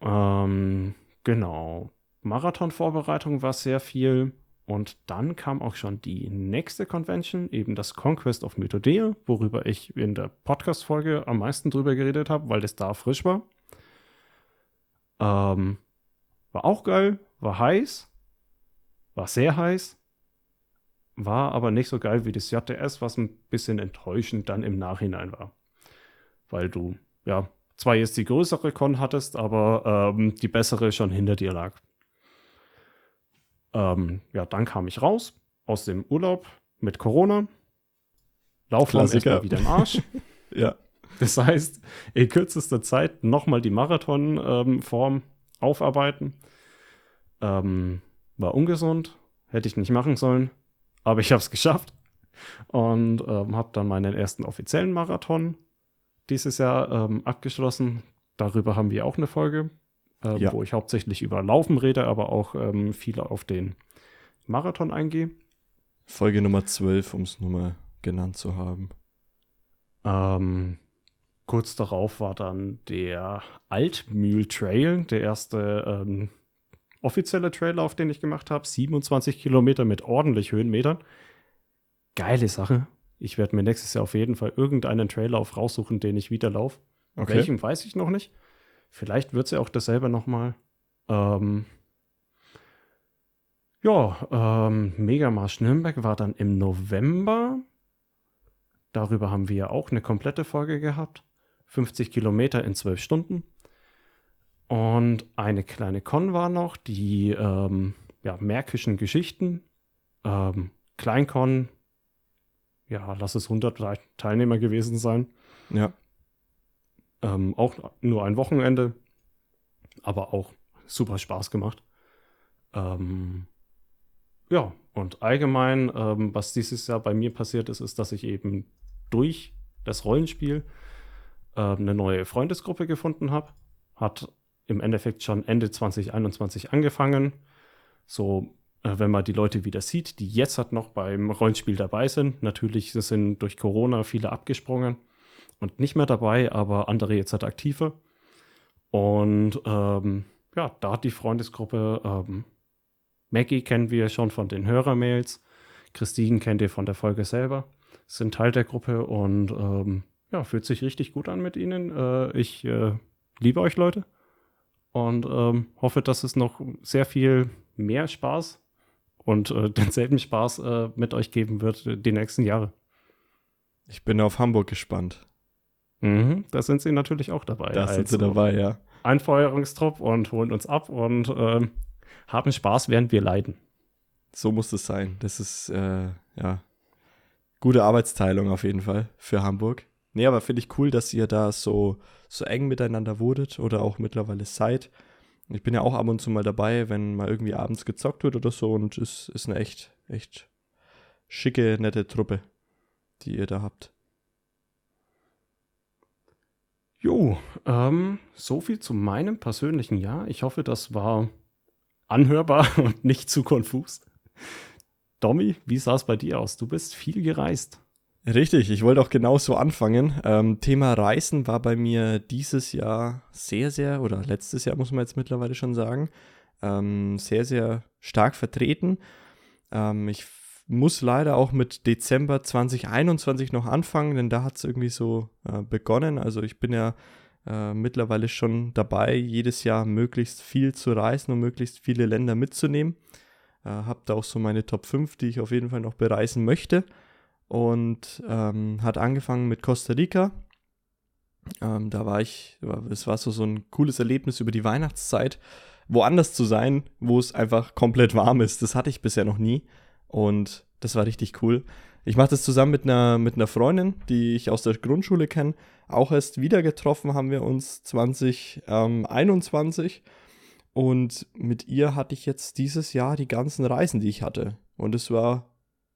Ähm, genau. Marathonvorbereitung war sehr viel. Und dann kam auch schon die nächste Convention, eben das Conquest of Mythodea, worüber ich in der Podcast-Folge am meisten drüber geredet habe, weil das da frisch war. Ähm, war auch geil, war heiß, war sehr heiß, war aber nicht so geil wie das JTS, was ein bisschen enttäuschend dann im Nachhinein war. Weil du, ja, zwar jetzt die größere Con hattest, aber ähm, die bessere schon hinter dir lag. Ähm, ja, dann kam ich raus aus dem Urlaub mit Corona. Laufform erstmal wieder im Arsch. *laughs* ja. Das heißt, in kürzester Zeit nochmal die Marathonform ähm, aufarbeiten. Ähm, war ungesund, hätte ich nicht machen sollen, aber ich habe es geschafft und ähm, habe dann meinen ersten offiziellen Marathon dieses Jahr ähm, abgeschlossen. Darüber haben wir auch eine Folge äh, ja. wo ich hauptsächlich über Laufen rede, aber auch ähm, viel auf den Marathon eingehe. Folge Nummer 12, um es nur mal genannt zu haben. Ähm, kurz darauf war dann der Altmühl Trail, der erste ähm, offizielle Trailer, auf den ich gemacht habe. 27 Kilometer mit ordentlich Höhenmetern. Geile Sache. Ich werde mir nächstes Jahr auf jeden Fall irgendeinen Trailauf raussuchen, den ich wieder laufe. Okay. Welchem weiß ich noch nicht. Vielleicht wird sie auch dasselbe nochmal. Ähm, ja, ähm, Megamarsch Nürnberg war dann im November. Darüber haben wir ja auch eine komplette Folge gehabt. 50 Kilometer in 12 Stunden. Und eine kleine Con war noch, die ähm, ja, Märkischen Geschichten. Ähm, Kleinkon, ja, lass es 100 Teilnehmer gewesen sein. Ja. Ähm, auch nur ein Wochenende, aber auch super Spaß gemacht. Ähm, ja, und allgemein, ähm, was dieses Jahr bei mir passiert ist, ist, dass ich eben durch das Rollenspiel äh, eine neue Freundesgruppe gefunden habe. Hat im Endeffekt schon Ende 2021 angefangen. So, äh, wenn man die Leute wieder sieht, die jetzt halt noch beim Rollenspiel dabei sind. Natürlich sind durch Corona viele abgesprungen und nicht mehr dabei, aber andere jetzt halt aktiver. Und ähm, ja, da hat die Freundesgruppe ähm, Maggie kennen wir schon von den Hörermails. Christine kennt ihr von der Folge selber. Sind Teil der Gruppe und ähm, ja, fühlt sich richtig gut an mit ihnen. Äh, ich äh, liebe euch, Leute. Und ähm, hoffe, dass es noch sehr viel mehr Spaß und äh, *laughs* denselben Spaß äh, mit euch geben wird die nächsten Jahre. Ich bin auf Hamburg gespannt. Mhm, da sind sie natürlich auch dabei. Da sind sie also dabei, ja. Einfeuerungstrupp und holen uns ab und äh, haben Spaß, während wir leiden. So muss es sein. Das ist, äh, ja, gute Arbeitsteilung auf jeden Fall für Hamburg. Nee, aber finde ich cool, dass ihr da so, so eng miteinander wurdet oder auch mittlerweile seid. Ich bin ja auch ab und zu mal dabei, wenn mal irgendwie abends gezockt wird oder so und es ist eine echt, echt schicke, nette Truppe, die ihr da habt. Jo, ähm, so viel zu meinem persönlichen Jahr. Ich hoffe, das war anhörbar *laughs* und nicht zu konfus. Domi, wie sah es bei dir aus? Du bist viel gereist. Richtig, ich wollte auch genauso anfangen. Ähm, Thema Reisen war bei mir dieses Jahr sehr, sehr, oder letztes Jahr muss man jetzt mittlerweile schon sagen, ähm, sehr, sehr stark vertreten. Ähm, ich muss leider auch mit Dezember 2021 noch anfangen, denn da hat es irgendwie so äh, begonnen. Also ich bin ja äh, mittlerweile schon dabei, jedes Jahr möglichst viel zu reisen und möglichst viele Länder mitzunehmen. Äh, habe da auch so meine Top 5, die ich auf jeden Fall noch bereisen möchte. Und ähm, hat angefangen mit Costa Rica. Ähm, da war ich, es war so, so ein cooles Erlebnis über die Weihnachtszeit, woanders zu sein, wo es einfach komplett warm ist. Das hatte ich bisher noch nie. Und das war richtig cool. Ich mache das zusammen mit einer, mit einer Freundin, die ich aus der Grundschule kenne. Auch erst wieder getroffen haben wir uns 2021. Und mit ihr hatte ich jetzt dieses Jahr die ganzen Reisen, die ich hatte. Und es war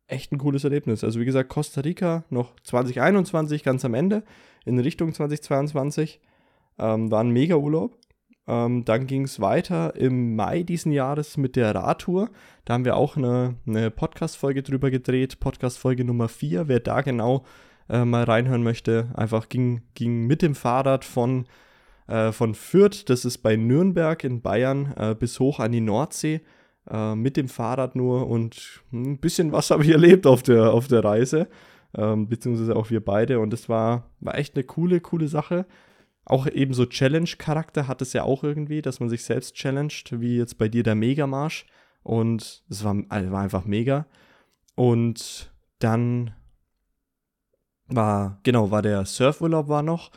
echt ein cooles Erlebnis. Also wie gesagt, Costa Rica noch 2021 ganz am Ende in Richtung 2022. Ähm, war ein mega Urlaub. Ähm, dann ging es weiter im Mai diesen Jahres mit der Radtour. Da haben wir auch eine, eine Podcast-Folge drüber gedreht, Podcast-Folge Nummer 4. Wer da genau äh, mal reinhören möchte, einfach ging, ging mit dem Fahrrad von, äh, von Fürth, das ist bei Nürnberg in Bayern, äh, bis hoch an die Nordsee. Äh, mit dem Fahrrad nur und ein bisschen was habe ich erlebt auf der, auf der Reise. Ähm, beziehungsweise auch wir beide. Und das war, war echt eine coole, coole Sache auch eben so Challenge-Charakter hat es ja auch irgendwie, dass man sich selbst challenged, wie jetzt bei dir der Megamarsch. Und es war, also war einfach mega. Und dann war, genau, war der Surfurlaub war noch,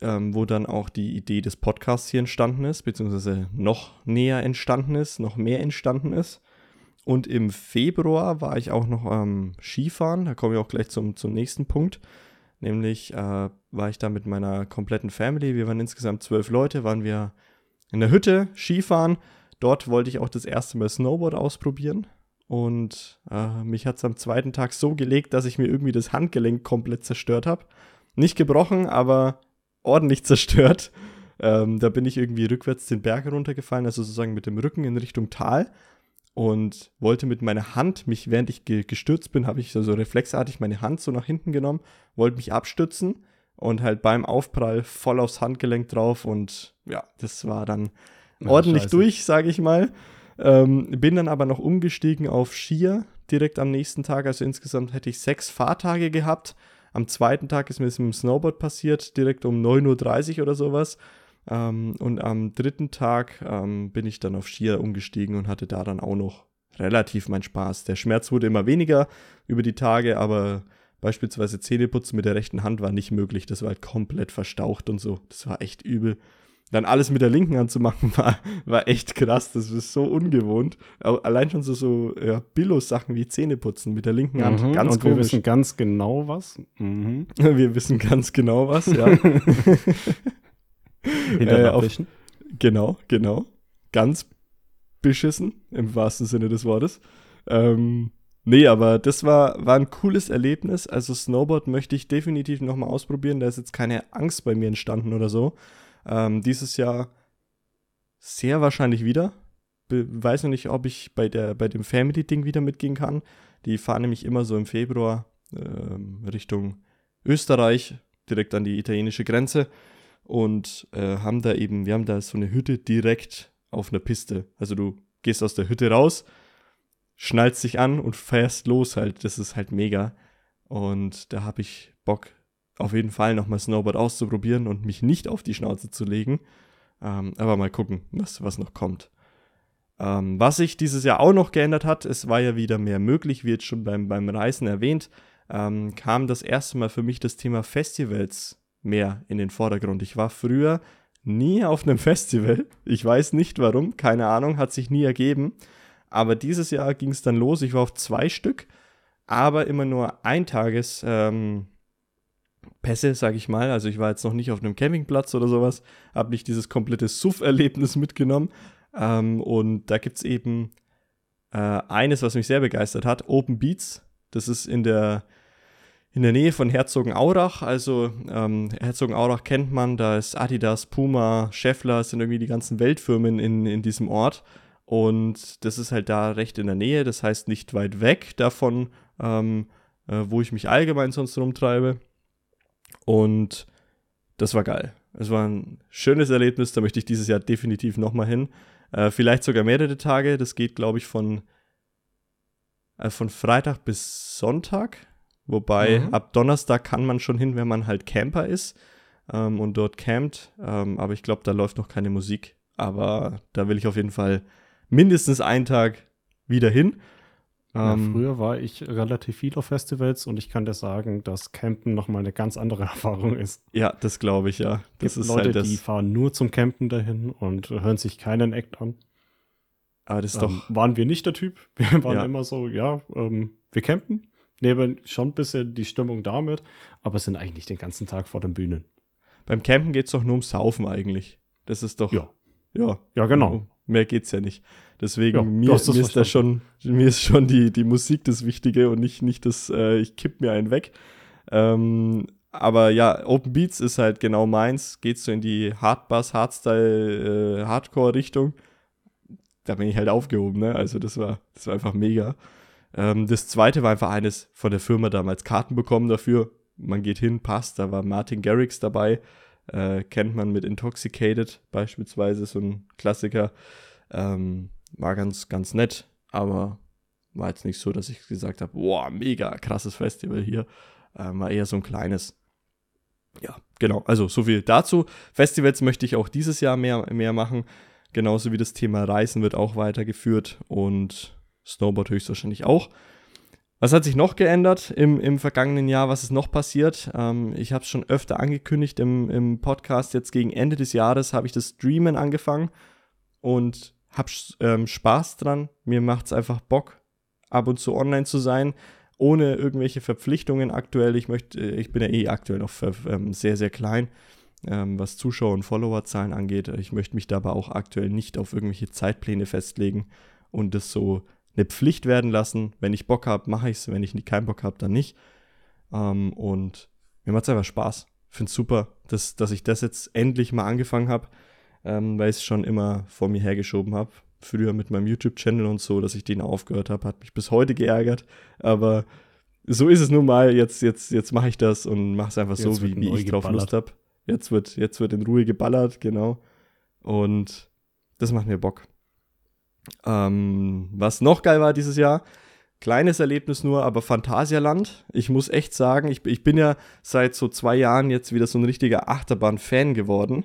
ähm, wo dann auch die Idee des Podcasts hier entstanden ist, beziehungsweise noch näher entstanden ist, noch mehr entstanden ist. Und im Februar war ich auch noch am ähm, Skifahren, da komme ich auch gleich zum, zum nächsten Punkt. Nämlich äh, war ich da mit meiner kompletten Family. Wir waren insgesamt zwölf Leute, waren wir in der Hütte Skifahren. Dort wollte ich auch das erste Mal Snowboard ausprobieren. Und äh, mich hat es am zweiten Tag so gelegt, dass ich mir irgendwie das Handgelenk komplett zerstört habe. Nicht gebrochen, aber ordentlich *laughs* zerstört. Ähm, da bin ich irgendwie rückwärts den Berg runtergefallen, also sozusagen mit dem Rücken in Richtung Tal und wollte mit meiner Hand mich, während ich ge gestürzt bin, habe ich so, so reflexartig meine Hand so nach hinten genommen, wollte mich abstützen und halt beim Aufprall voll aufs Handgelenk drauf und ja, das war dann ja, ordentlich scheiße. durch, sage ich mal. Ähm, bin dann aber noch umgestiegen auf Skier direkt am nächsten Tag, also insgesamt hätte ich sechs Fahrtage gehabt. Am zweiten Tag ist mir das mit dem Snowboard passiert, direkt um 9.30 Uhr oder sowas. Ähm, und am dritten Tag ähm, bin ich dann auf Skier umgestiegen und hatte da dann auch noch relativ meinen Spaß. Der Schmerz wurde immer weniger über die Tage, aber beispielsweise Zähneputzen mit der rechten Hand war nicht möglich. Das war halt komplett verstaucht und so. Das war echt übel. Dann alles mit der linken Hand zu machen, *laughs* war, war echt krass. Das ist so ungewohnt. Allein schon so, so ja, Billo-Sachen wie Zähneputzen mit der linken Hand. Mhm, ganz und komisch. wir wissen ganz genau was. Mhm. *laughs* Wir wissen ganz genau was, ja. *laughs* *laughs* Hinter äh, auf, Genau, genau. Ganz beschissen, im wahrsten Sinne des Wortes. Ähm, nee, aber das war, war ein cooles Erlebnis. Also Snowboard möchte ich definitiv nochmal ausprobieren. Da ist jetzt keine Angst bei mir entstanden oder so. Ähm, dieses Jahr sehr wahrscheinlich wieder. Be weiß noch nicht, ob ich bei, der, bei dem Family-Ding wieder mitgehen kann. Die fahren nämlich immer so im Februar ähm, Richtung Österreich, direkt an die italienische Grenze und äh, haben da eben, wir haben da so eine Hütte direkt auf einer Piste. Also du gehst aus der Hütte raus, schnallst dich an und fährst los halt. Das ist halt mega. Und da habe ich Bock, auf jeden Fall nochmal Snowboard auszuprobieren und mich nicht auf die Schnauze zu legen. Ähm, aber mal gucken, was, was noch kommt. Ähm, was sich dieses Jahr auch noch geändert hat, es war ja wieder mehr möglich, wie jetzt schon beim, beim Reisen erwähnt, ähm, kam das erste Mal für mich das Thema Festivals mehr in den Vordergrund. Ich war früher nie auf einem *laughs* Festival. Ich weiß nicht warum, keine Ahnung, hat sich nie ergeben. Aber dieses Jahr ging es dann los. Ich war auf zwei Stück, aber immer nur Eintages ähm, Pässe, sag ich mal. Also ich war jetzt noch nicht auf einem Campingplatz oder sowas, habe nicht dieses komplette Suff-Erlebnis mitgenommen. Ähm, und da gibt es eben äh, eines, was mich sehr begeistert hat, Open Beats. Das ist in der in der Nähe von Herzogenaurach. Also ähm, Herzogenaurach kennt man, da ist Adidas, Puma, Scheffler, sind irgendwie die ganzen Weltfirmen in, in diesem Ort. Und das ist halt da recht in der Nähe, das heißt nicht weit weg davon, ähm, äh, wo ich mich allgemein sonst rumtreibe. Und das war geil. Es war ein schönes Erlebnis, da möchte ich dieses Jahr definitiv nochmal hin. Äh, vielleicht sogar mehrere Tage. Das geht, glaube ich, von, äh, von Freitag bis Sonntag Wobei mhm. ab Donnerstag kann man schon hin, wenn man halt Camper ist ähm, und dort campt. Ähm, aber ich glaube, da läuft noch keine Musik. Aber da will ich auf jeden Fall mindestens einen Tag wieder hin. Ja, ähm, früher war ich relativ viel auf Festivals und ich kann dir sagen, dass Campen nochmal eine ganz andere *laughs* Erfahrung ist. Ja, das glaube ich, ja. Das Gibt ist Leute, halt die fahren nur zum Campen dahin und hören sich keinen Act an. Aber das ist ähm, doch. Waren wir nicht der Typ. *laughs* Wir waren ja. immer so, ja, ähm, wir campen, nehmen schon ein bisschen die Stimmung damit, aber sind eigentlich den ganzen Tag vor den Bühnen. Beim Campen geht es doch nur ums Saufen eigentlich. Das ist doch. Ja. Ja, ja genau. Mehr geht's ja nicht. Deswegen, ja, mir, mir ist da schon, mir ist schon die, die Musik das Wichtige und nicht, nicht das, äh, ich kipp mir einen weg. Ähm, aber ja, Open Beats ist halt genau meins. Geht so in die Hardbass, Hardstyle, äh, Hardcore-Richtung. Da bin ich halt aufgehoben, ne? Also das war, das war einfach mega. Ähm, das zweite war einfach eines von der Firma damals Karten bekommen dafür. Man geht hin, passt. Da war Martin Garrix dabei. Äh, kennt man mit Intoxicated beispielsweise, so ein Klassiker. Ähm, war ganz, ganz nett, aber war jetzt nicht so, dass ich gesagt habe, boah, mega krasses Festival hier. Ähm, war eher so ein kleines. Ja, genau. Also so viel dazu. Festivals möchte ich auch dieses Jahr mehr, mehr machen. Genauso wie das Thema Reisen wird auch weitergeführt. Und Snowboard höchstwahrscheinlich auch. Was hat sich noch geändert im, im vergangenen Jahr? Was ist noch passiert? Ähm, ich habe es schon öfter angekündigt im, im Podcast. Jetzt gegen Ende des Jahres habe ich das Streamen angefangen und habe ähm, Spaß dran. Mir macht es einfach Bock, ab und zu online zu sein, ohne irgendwelche Verpflichtungen aktuell. Ich möchte, ich bin ja eh aktuell noch für, ähm, sehr, sehr klein, ähm, was Zuschauer- und Followerzahlen angeht. Ich möchte mich dabei auch aktuell nicht auf irgendwelche Zeitpläne festlegen und das so eine Pflicht werden lassen. Wenn ich Bock habe, mache ich es. Wenn ich keinen Bock habe, dann nicht. Ähm, und mir macht es einfach Spaß. Finde es super, dass, dass ich das jetzt endlich mal angefangen habe, ähm, weil ich es schon immer vor mir hergeschoben habe. Früher mit meinem YouTube-Channel und so, dass ich den aufgehört habe, hat mich bis heute geärgert. Aber so ist es nun mal. Jetzt, jetzt, jetzt mache ich das und mache es einfach jetzt so, wie, wie ich drauf Lust habe. Jetzt wird, jetzt wird in Ruhe geballert, genau. Und das macht mir Bock. Ähm, was noch geil war dieses Jahr, kleines Erlebnis nur, aber Phantasialand. Ich muss echt sagen, ich, ich bin ja seit so zwei Jahren jetzt wieder so ein richtiger Achterbahn-Fan geworden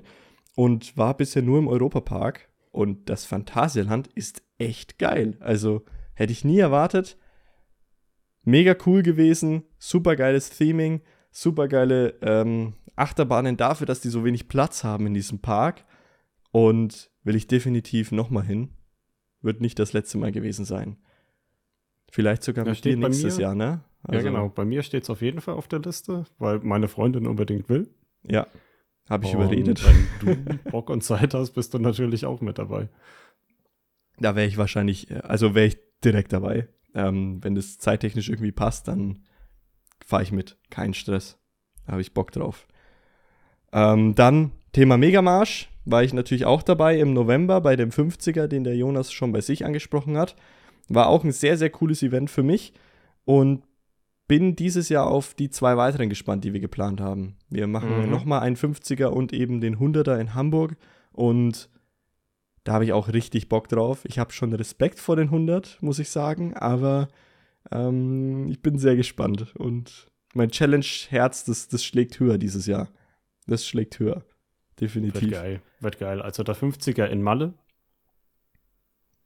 und war bisher nur im Europapark. Und das Phantasialand ist echt geil. Also hätte ich nie erwartet. Mega cool gewesen, super geiles Theming, super geile ähm, Achterbahnen dafür, dass die so wenig Platz haben in diesem Park. Und will ich definitiv nochmal hin wird nicht das letzte Mal gewesen sein. Vielleicht sogar mit dir nächstes mir, Jahr, ne? Also, ja, genau. Bei mir steht es auf jeden Fall auf der Liste, weil meine Freundin unbedingt will. Ja, habe ich und überredet. Wenn du Bock und Zeit hast, bist du natürlich auch mit dabei. Da wäre ich wahrscheinlich, äh, also wäre ich direkt dabei. Ähm, wenn das zeittechnisch irgendwie passt, dann fahre ich mit. Kein Stress. Da habe ich Bock drauf. Ähm, dann Thema Megamarsch war ich natürlich auch dabei im November bei dem 50er, den der Jonas schon bei sich angesprochen hat. War auch ein sehr, sehr cooles Event für mich und bin dieses Jahr auf die zwei weiteren gespannt, die wir geplant haben. Wir machen mhm. nochmal einen 50er und eben den 100er in Hamburg und da habe ich auch richtig Bock drauf. Ich habe schon Respekt vor den 100, muss ich sagen, aber ähm, ich bin sehr gespannt und mein Challenge-Herz, das, das schlägt höher dieses Jahr. Das schlägt höher. Definitiv. Wird geil. Wird geil. Also der 50er in Malle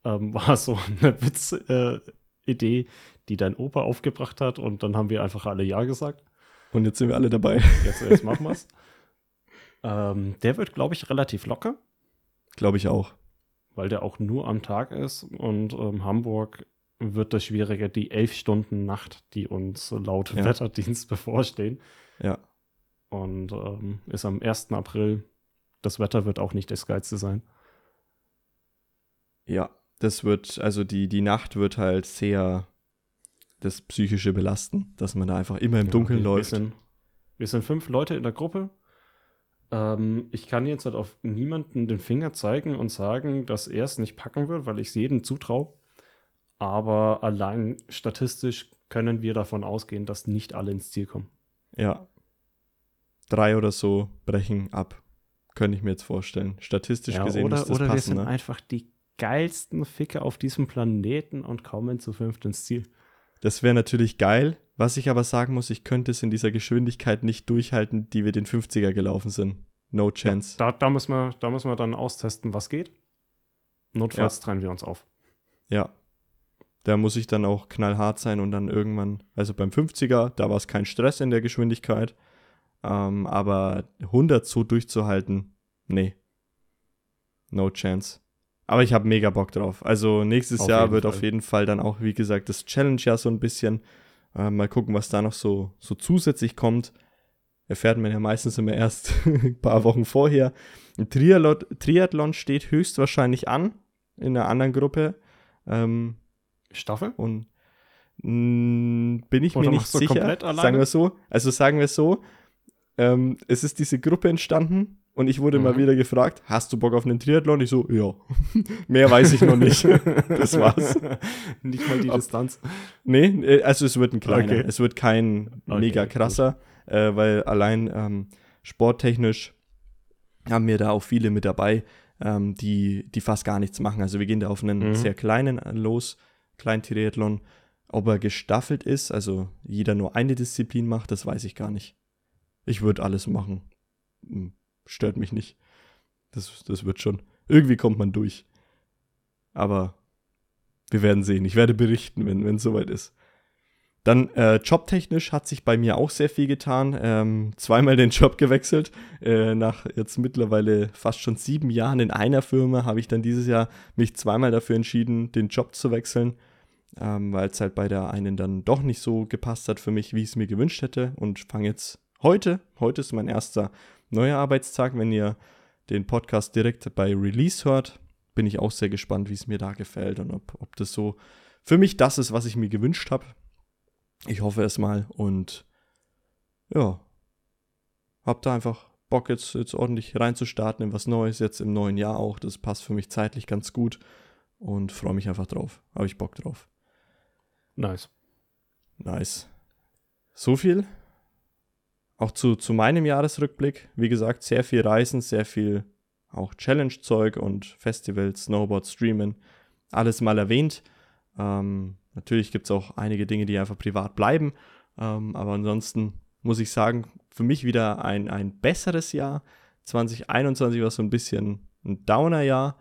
ähm, *laughs* war so eine Witz-Idee, äh, die dein Opa aufgebracht hat und dann haben wir einfach alle Ja gesagt. Und jetzt sind wir alle dabei. Jetzt, jetzt machen wir es. *laughs* Ähm, der wird, glaube ich, relativ locker. Glaube ich auch. Weil der auch nur am Tag ist und ähm, Hamburg wird das schwieriger, die elf Stunden Nacht, die uns laut ja. Wetterdienst *laughs* bevorstehen. Ja. Und ähm, ist am 1. April. Das Wetter wird auch nicht das Geilste sein. Ja, das wird, also die, die Nacht wird halt sehr das Psychische belasten, dass man da einfach immer im ja, Dunkeln wir, läuft. Wir sind, wir sind fünf Leute in der Gruppe. Ähm, ich kann jetzt halt auf niemanden den Finger zeigen und sagen, dass er es nicht packen wird, weil ich es jedem zutraue. Aber allein statistisch können wir davon ausgehen, dass nicht alle ins Ziel kommen. Ja. Drei oder so brechen ab. Könnte ich mir jetzt vorstellen. Statistisch ja, gesehen oder, ist das Oder passen, wir sind ne? einfach die geilsten Ficke auf diesem Planeten und kommen zu fünft ins Ziel. Das wäre natürlich geil. Was ich aber sagen muss, ich könnte es in dieser Geschwindigkeit nicht durchhalten, die wir den 50er gelaufen sind. No chance. Ja, da, da, müssen wir, da müssen wir dann austesten, was geht. Notfalls ja. trennen wir uns auf. Ja, da muss ich dann auch knallhart sein und dann irgendwann, also beim 50er, da war es kein Stress in der Geschwindigkeit. Ähm, aber 100 so durchzuhalten, nee. No chance. Aber ich habe mega Bock drauf. Also nächstes auf Jahr wird Fall. auf jeden Fall dann auch, wie gesagt, das Challenge ja so ein bisschen. Äh, mal gucken, was da noch so, so zusätzlich kommt. Erfährt man ja meistens immer erst *laughs* ein paar Wochen vorher. Ein Triathlon, Triathlon steht höchstwahrscheinlich an in einer anderen Gruppe. Ähm, Staffel? Und mh, bin ich Oder mir nicht sicher. Sagen wir so. Also sagen wir so. Ähm, es ist diese Gruppe entstanden und ich wurde mhm. mal wieder gefragt, hast du Bock auf einen Triathlon? Ich so, ja. *laughs* Mehr weiß ich noch nicht. *laughs* das war's. Nicht mal die Ob, Distanz. Nee, äh, also es wird ein kleiner. Okay. Es wird kein okay, mega krasser, äh, weil allein ähm, sporttechnisch haben wir da auch viele mit dabei, ähm, die, die fast gar nichts machen. Also wir gehen da auf einen mhm. sehr kleinen los, Kleintriathlon. Ob er gestaffelt ist, also jeder nur eine Disziplin macht, das weiß ich gar nicht. Ich würde alles machen. Hm, stört mich nicht. Das, das wird schon. Irgendwie kommt man durch. Aber wir werden sehen. Ich werde berichten, wenn es soweit ist. Dann äh, jobtechnisch hat sich bei mir auch sehr viel getan. Ähm, zweimal den Job gewechselt. Äh, nach jetzt mittlerweile fast schon sieben Jahren in einer Firma habe ich dann dieses Jahr mich zweimal dafür entschieden, den Job zu wechseln ähm, weil es halt bei der einen dann doch nicht so gepasst hat für mich, wie ich es mir gewünscht hätte. Und fange jetzt heute, heute ist mein erster neuer Arbeitstag. Wenn ihr den Podcast direkt bei Release hört, bin ich auch sehr gespannt, wie es mir da gefällt und ob, ob das so für mich das ist, was ich mir gewünscht habe. Ich hoffe es mal und ja, hab da einfach Bock jetzt, jetzt ordentlich reinzustarten in was Neues, jetzt im neuen Jahr auch. Das passt für mich zeitlich ganz gut und freue mich einfach drauf. Habe ich Bock drauf. Nice. Nice. So viel. Auch zu, zu meinem Jahresrückblick. Wie gesagt, sehr viel Reisen, sehr viel auch Challenge-Zeug und Festivals, Snowboard, Streamen. Alles mal erwähnt. Ähm, natürlich gibt es auch einige Dinge, die einfach privat bleiben. Ähm, aber ansonsten muss ich sagen, für mich wieder ein, ein besseres Jahr. 2021 war so ein bisschen ein Downer-Jahr.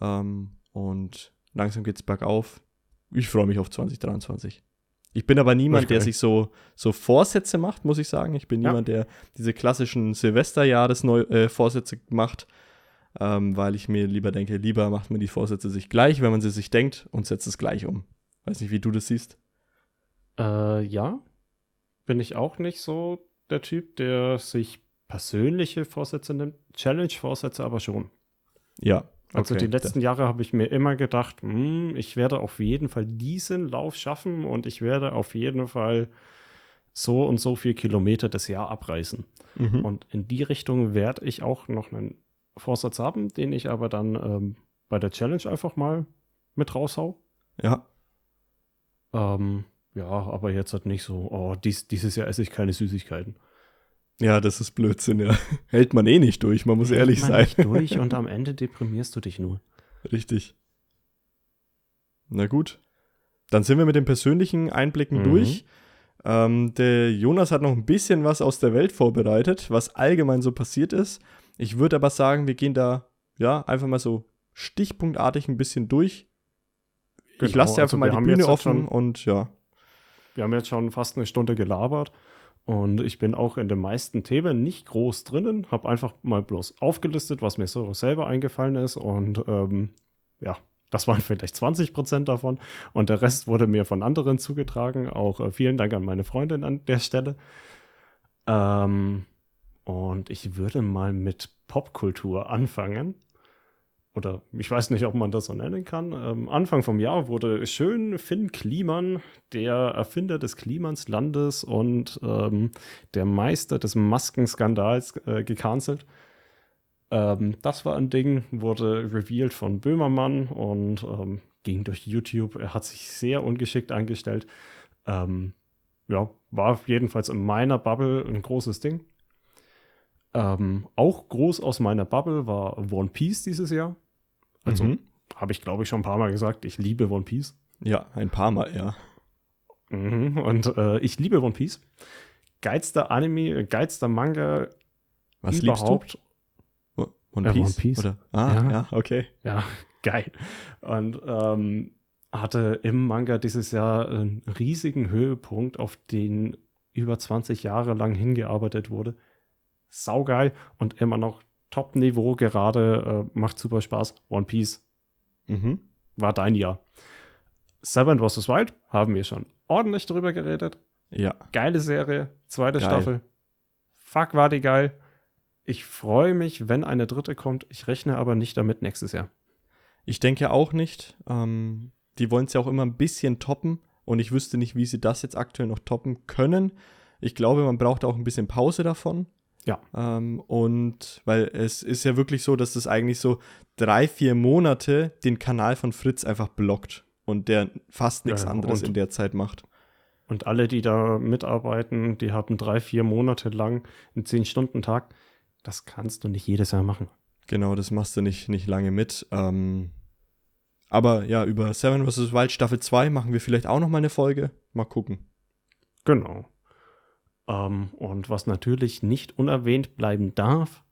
Ähm, und langsam geht es bergauf ich freue mich auf 2023. Ich bin aber niemand, der sich so, so Vorsätze macht, muss ich sagen. Ich bin ja. niemand, der diese klassischen Silvesterjahres-Vorsätze äh, macht, ähm, weil ich mir lieber denke, lieber macht man die Vorsätze sich gleich, wenn man sie sich denkt und setzt es gleich um. Weiß nicht, wie du das siehst. Äh, ja, bin ich auch nicht so der Typ, der sich persönliche Vorsätze nimmt. Challenge-Vorsätze aber schon. Ja, also okay, die letzten Jahre habe ich mir immer gedacht, hm, ich werde auf jeden Fall diesen Lauf schaffen und ich werde auf jeden Fall so und so viel Kilometer das Jahr abreißen. Mhm. Und in die Richtung werde ich auch noch einen Vorsatz haben, den ich aber dann ähm, bei der Challenge einfach mal mit raushau. Ja. Ähm, ja, aber jetzt halt nicht so, oh, dies, dieses Jahr esse ich keine Süßigkeiten. Ja, das ist Blödsinn, ja. *laughs* Hält man eh nicht durch, man muss Hält ehrlich man sein. Nicht durch *laughs* und am Ende deprimierst du dich nur. Richtig. Na gut. Dann sind wir mit den persönlichen Einblicken mhm. durch. Ähm, der Jonas hat noch ein bisschen was aus der Welt vorbereitet, was allgemein so passiert ist. Ich würde aber sagen, wir gehen da ja einfach mal so stichpunktartig ein bisschen durch. Genau, ich lasse dir einfach also mal die Bühne offen und ja. Wir haben jetzt schon fast eine Stunde gelabert. Und ich bin auch in den meisten Themen nicht groß drinnen, habe einfach mal bloß aufgelistet, was mir so selber eingefallen ist. Und ähm, ja, das waren vielleicht 20 Prozent davon. Und der Rest wurde mir von anderen zugetragen. Auch äh, vielen Dank an meine Freundin an der Stelle. Ähm, und ich würde mal mit Popkultur anfangen oder ich weiß nicht, ob man das so nennen kann. Ähm, Anfang vom Jahr wurde schön Finn Kliman, der Erfinder des Klimanslandes und ähm, der Meister des Maskenskandals, äh, gecancelt. Ähm, das war ein Ding, wurde revealed von Böhmermann und ähm, ging durch YouTube. Er hat sich sehr ungeschickt angestellt. Ähm, ja, war jedenfalls in meiner Bubble ein großes Ding. Ähm, auch groß aus meiner Bubble war One Piece dieses Jahr. Also mhm. habe ich, glaube ich, schon ein paar Mal gesagt, ich liebe One Piece. Ja, ein paar Mal, ja. Mhm. Und äh, ich liebe One Piece. Geilster Anime, geilster Manga Was überhaupt. Liebst du? One Piece? Äh, One Piece. Oder? Ah, ja. ja, okay. Ja, *laughs* geil. Und ähm, hatte im Manga dieses Jahr einen riesigen Höhepunkt, auf den über 20 Jahre lang hingearbeitet wurde. Saugeil und immer noch Top-Niveau gerade, äh, macht super Spaß. One Piece mhm. war dein Jahr. Seven vs. Wild haben wir schon ordentlich drüber geredet. Ja. Geile Serie, zweite geil. Staffel. Fuck, war die geil. Ich freue mich, wenn eine dritte kommt. Ich rechne aber nicht damit nächstes Jahr. Ich denke auch nicht. Ähm, die wollen es ja auch immer ein bisschen toppen. Und ich wüsste nicht, wie sie das jetzt aktuell noch toppen können. Ich glaube, man braucht auch ein bisschen Pause davon. Ja. Ähm, und weil es ist ja wirklich so, dass das eigentlich so drei, vier Monate den Kanal von Fritz einfach blockt und der fast nichts ja, anderes in der Zeit macht. Und alle, die da mitarbeiten, die haben drei, vier Monate lang einen Zehn-Stunden-Tag. Das kannst du nicht jedes Jahr machen. Genau, das machst du nicht, nicht lange mit. Ähm, aber ja, über Seven vs. Wild Staffel 2 machen wir vielleicht auch noch mal eine Folge. Mal gucken. Genau. Ähm, und was natürlich nicht unerwähnt bleiben darf,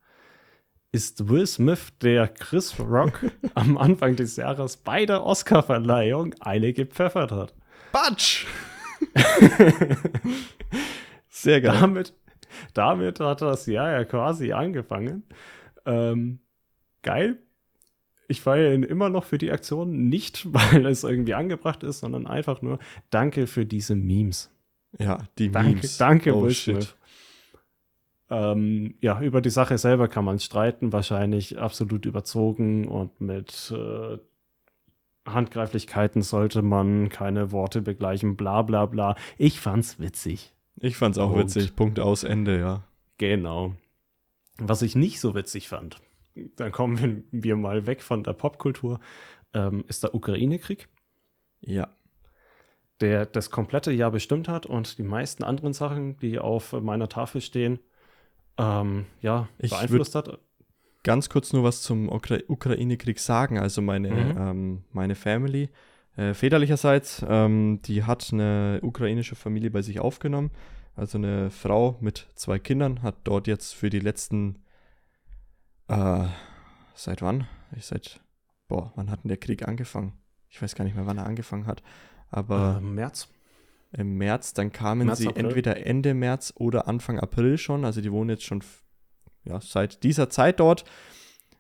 ist Will Smith, der Chris Rock *laughs* am Anfang des Jahres bei der Oscarverleihung eine gepfeffert hat. Batsch! *laughs* Sehr geil. Damit, damit hat das Jahr ja quasi angefangen. Ähm, geil. Ich feiere ihn immer noch für die Aktion, nicht *laughs* weil es irgendwie angebracht ist, sondern einfach nur danke für diese Memes. Ja, die danke, Memes. Danke, oh, Will Smith. Ähm, ja, über die Sache selber kann man streiten, wahrscheinlich absolut überzogen und mit äh, Handgreiflichkeiten sollte man keine Worte begleichen, bla bla bla. Ich fand's witzig. Ich fand's auch Punkt. witzig. Punkt aus Ende, ja. Genau. Was ich nicht so witzig fand, dann kommen wir mal weg von der Popkultur, ähm, ist der Ukraine-Krieg. Ja der das komplette Jahr bestimmt hat und die meisten anderen Sachen, die auf meiner Tafel stehen, ähm, ja, ich beeinflusst hat. Ganz kurz nur was zum Ukra Ukraine-Krieg sagen. Also meine, mhm. ähm, meine Family, äh, väterlicherseits, ähm, die hat eine ukrainische Familie bei sich aufgenommen. Also eine Frau mit zwei Kindern hat dort jetzt für die letzten, äh, seit wann? Ich seit, boah, wann hat denn der Krieg angefangen? Ich weiß gar nicht mehr, wann er angefangen hat. Aber äh, März. Im März, dann kamen März, sie April. entweder Ende März oder Anfang April schon. Also die wohnen jetzt schon ja, seit dieser Zeit dort.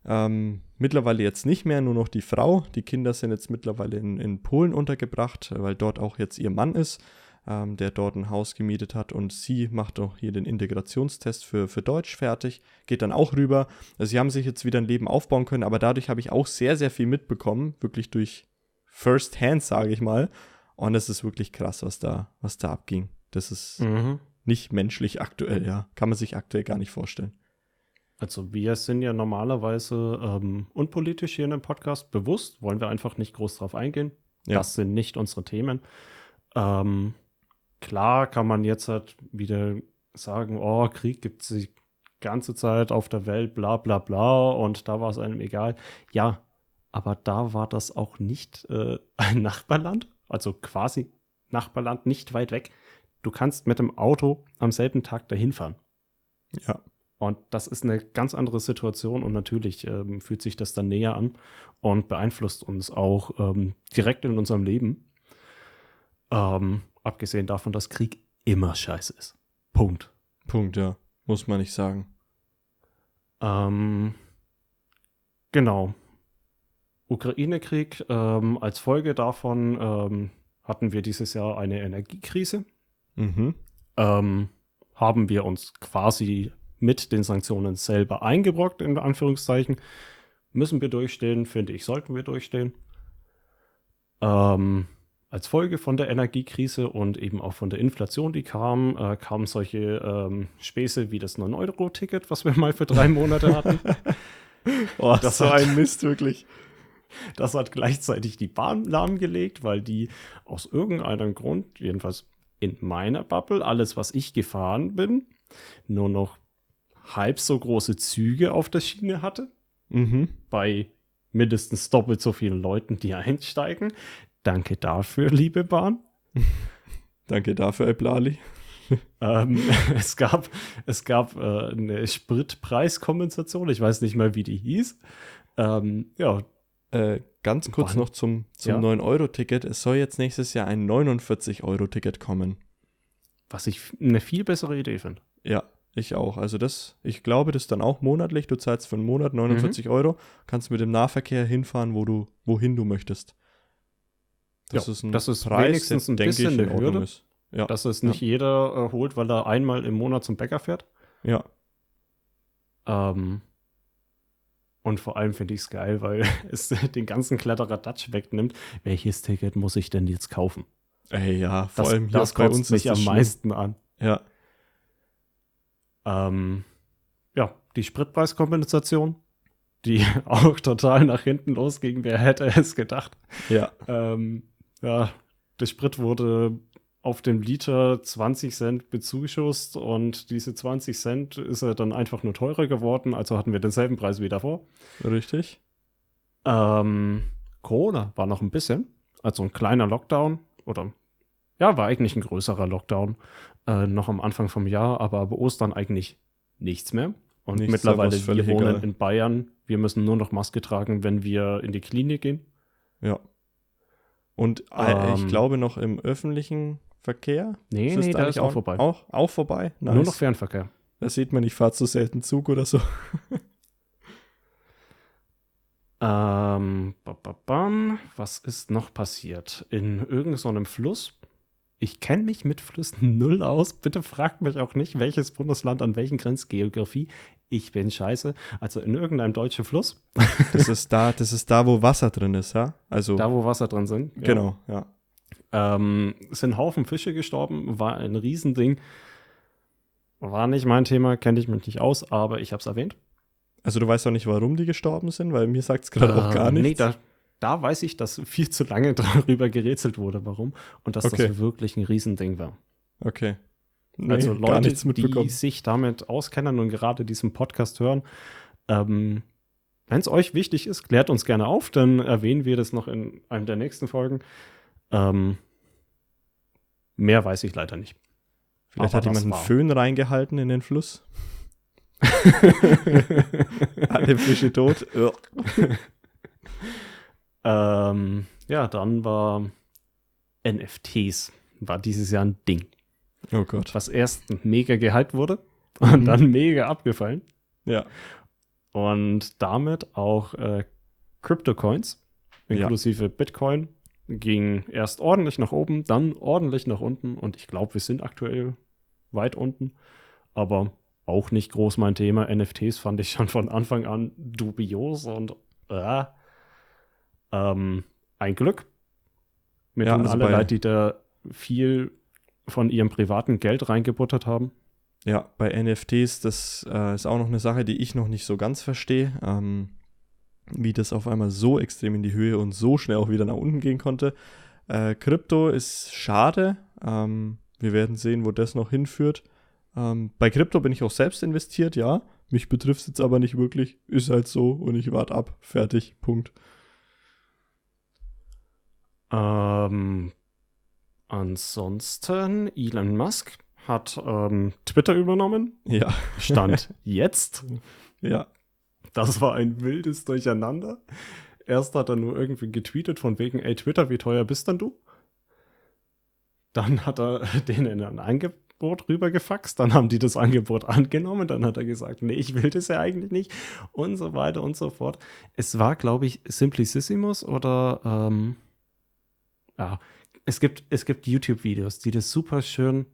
Ähm, mittlerweile jetzt nicht mehr, nur noch die Frau. Die Kinder sind jetzt mittlerweile in, in Polen untergebracht, weil dort auch jetzt ihr Mann ist, ähm, der dort ein Haus gemietet hat. Und sie macht auch hier den Integrationstest für, für Deutsch fertig, geht dann auch rüber. Also sie haben sich jetzt wieder ein Leben aufbauen können, aber dadurch habe ich auch sehr, sehr viel mitbekommen, wirklich durch First Hand, sage ich mal. Und es ist wirklich krass, was da, was da abging. Das ist mhm. nicht menschlich aktuell, ja. Kann man sich aktuell gar nicht vorstellen. Also wir sind ja normalerweise ähm, unpolitisch hier in dem Podcast bewusst, wollen wir einfach nicht groß drauf eingehen. Ja. Das sind nicht unsere Themen. Ähm, klar kann man jetzt halt wieder sagen, oh, Krieg gibt es die ganze Zeit auf der Welt, bla bla bla, und da war es einem egal. Ja, aber da war das auch nicht äh, *laughs* ein Nachbarland, also quasi Nachbarland, nicht weit weg. Du kannst mit dem Auto am selben Tag dahin fahren. Ja. Und das ist eine ganz andere Situation und natürlich ähm, fühlt sich das dann näher an und beeinflusst uns auch ähm, direkt in unserem Leben. Ähm, abgesehen davon, dass Krieg immer scheiße ist. Punkt. Punkt, ja. Muss man nicht sagen. Ähm, genau. Ukraine-Krieg. Ähm, als Folge davon ähm, hatten wir dieses Jahr eine Energiekrise. Mhm. Ähm, haben wir uns quasi mit den Sanktionen selber eingebrockt, in Anführungszeichen. Müssen wir durchstehen, finde ich, sollten wir durchstehen. Ähm, als Folge von der Energiekrise und eben auch von der Inflation, die kam, äh, kamen solche ähm, Späße wie das 9-Euro-Ticket, was wir mal für drei Monate hatten. *laughs* oh, das so ein Mist, wirklich. Das hat gleichzeitig die Bahn lahmgelegt, weil die aus irgendeinem Grund, jedenfalls in meiner Bubble, alles, was ich gefahren bin, nur noch halb so große Züge auf der Schiene hatte. Mhm. Bei mindestens doppelt so vielen Leuten, die einsteigen. Danke dafür, liebe Bahn. *laughs* Danke dafür, Eblali. *laughs* ähm, es gab, es gab äh, eine Spritpreiskompensation, ich weiß nicht mal, wie die hieß. Ähm, ja. Äh, ganz kurz Wann? noch zum, zum ja? 9-Euro-Ticket. Es soll jetzt nächstes Jahr ein 49-Euro-Ticket kommen. Was ich eine viel bessere Idee finde. Ja, ich auch. Also das, ich glaube, das ist dann auch monatlich. Du zahlst für einen Monat 49 mhm. Euro, kannst mit dem Nahverkehr hinfahren, wo du, wohin du möchtest. Das ja, ist ein das ist Preis, wenigstens ein bisschen eine Hürde. Ist. Ja. Dass es nicht ja. jeder äh, holt, weil er einmal im Monat zum Bäcker fährt. Ja. Ähm, und vor allem finde ich es geil, weil *laughs* es den ganzen Kletterer-Dutch wegnimmt. Welches Ticket muss ich denn jetzt kaufen? Ey, ja, vor das, allem das bei uns mich am meisten an. Ja. Ähm, ja, die Spritpreiskompensation, die *laughs* auch total nach hinten losging. Wer hätte es gedacht? Ja. Ähm, ja, der Sprit wurde auf dem Liter 20 Cent bezuschusst und diese 20 Cent ist er dann einfach nur teurer geworden, also hatten wir denselben Preis wie davor. Richtig. Ähm, Corona war noch ein bisschen, also ein kleiner Lockdown oder ja, war eigentlich ein größerer Lockdown äh, noch am Anfang vom Jahr, aber bei Ostern eigentlich nichts mehr. Und nichts, mittlerweile, wir wohnen egal. in Bayern, wir müssen nur noch Maske tragen, wenn wir in die Klinik gehen. Ja. Und äh, ähm, ich glaube noch im öffentlichen Verkehr. Nee, ist nee, da ist auch, auch vorbei. Auch, auch vorbei? Nice. Nur noch Fernverkehr. Das sieht man, ich fahre zu selten Zug oder so. *laughs* ähm, was ist noch passiert? In irgendeinem Fluss ich kenne mich mit Flüssen *laughs* null aus. Bitte fragt mich auch nicht, welches Bundesland an welchen Grenzgeografie. Ich bin scheiße. Also in irgendeinem deutschen Fluss. das ist da, das ist da, wo Wasser drin ist, ja? Also da, wo Wasser drin sind. Ja. Genau, ja. Ähm, sind Haufen Fische gestorben, war ein Riesending. War nicht mein Thema, kenne ich mich nicht aus, aber ich habe es erwähnt. Also du weißt auch nicht, warum die gestorben sind, weil mir sagt es gerade äh, auch gar nichts. Nee, da, da weiß ich, dass viel zu lange *laughs* darüber gerätselt wurde, warum. Und dass okay. das wirklich ein Riesending war. Okay. Nee, also Leute, die sich damit auskennen und gerade diesen Podcast hören, ähm, wenn es euch wichtig ist, klärt uns gerne auf, dann erwähnen wir das noch in einem der nächsten Folgen. Ähm, mehr weiß ich leider nicht. Vielleicht Aber hat jemand einen Föhn reingehalten in den Fluss. *laughs* Alle Fische tot. *laughs* Ähm, ja, dann war NFTs, war dieses Jahr ein Ding. Oh Gott. Was erst mega gehypt wurde und mhm. dann mega abgefallen. Ja. Und damit auch äh, Crypto-Coins, inklusive ja. Bitcoin, ging erst ordentlich nach oben, dann ordentlich nach unten und ich glaube, wir sind aktuell weit unten, aber auch nicht groß mein Thema. NFTs fand ich *laughs* schon von Anfang an dubios und äh, ähm, ein Glück. Mir ja, also alle leid, die da viel von ihrem privaten Geld reingebuttert haben. Ja, bei NFTs, das äh, ist auch noch eine Sache, die ich noch nicht so ganz verstehe. Ähm, wie das auf einmal so extrem in die Höhe und so schnell auch wieder nach unten gehen konnte. Äh, Krypto ist schade. Ähm, wir werden sehen, wo das noch hinführt. Ähm, bei Krypto bin ich auch selbst investiert, ja. Mich betrifft es jetzt aber nicht wirklich. Ist halt so und ich warte ab. Fertig. Punkt. Ähm, ansonsten, Elon Musk hat ähm, Twitter übernommen. Ja. Stand *laughs* jetzt. Ja. Das war ein wildes Durcheinander. Erst hat er nur irgendwie getweetet von wegen, ey Twitter, wie teuer bist denn du? Dann hat er *laughs* denen ein Angebot rübergefaxt, dann haben die das Angebot angenommen, dann hat er gesagt, nee, ich will das ja eigentlich nicht und so weiter und so fort. Es war, glaube ich, Simplicissimus oder ähm, ja, es gibt, es gibt YouTube-Videos, die das super schön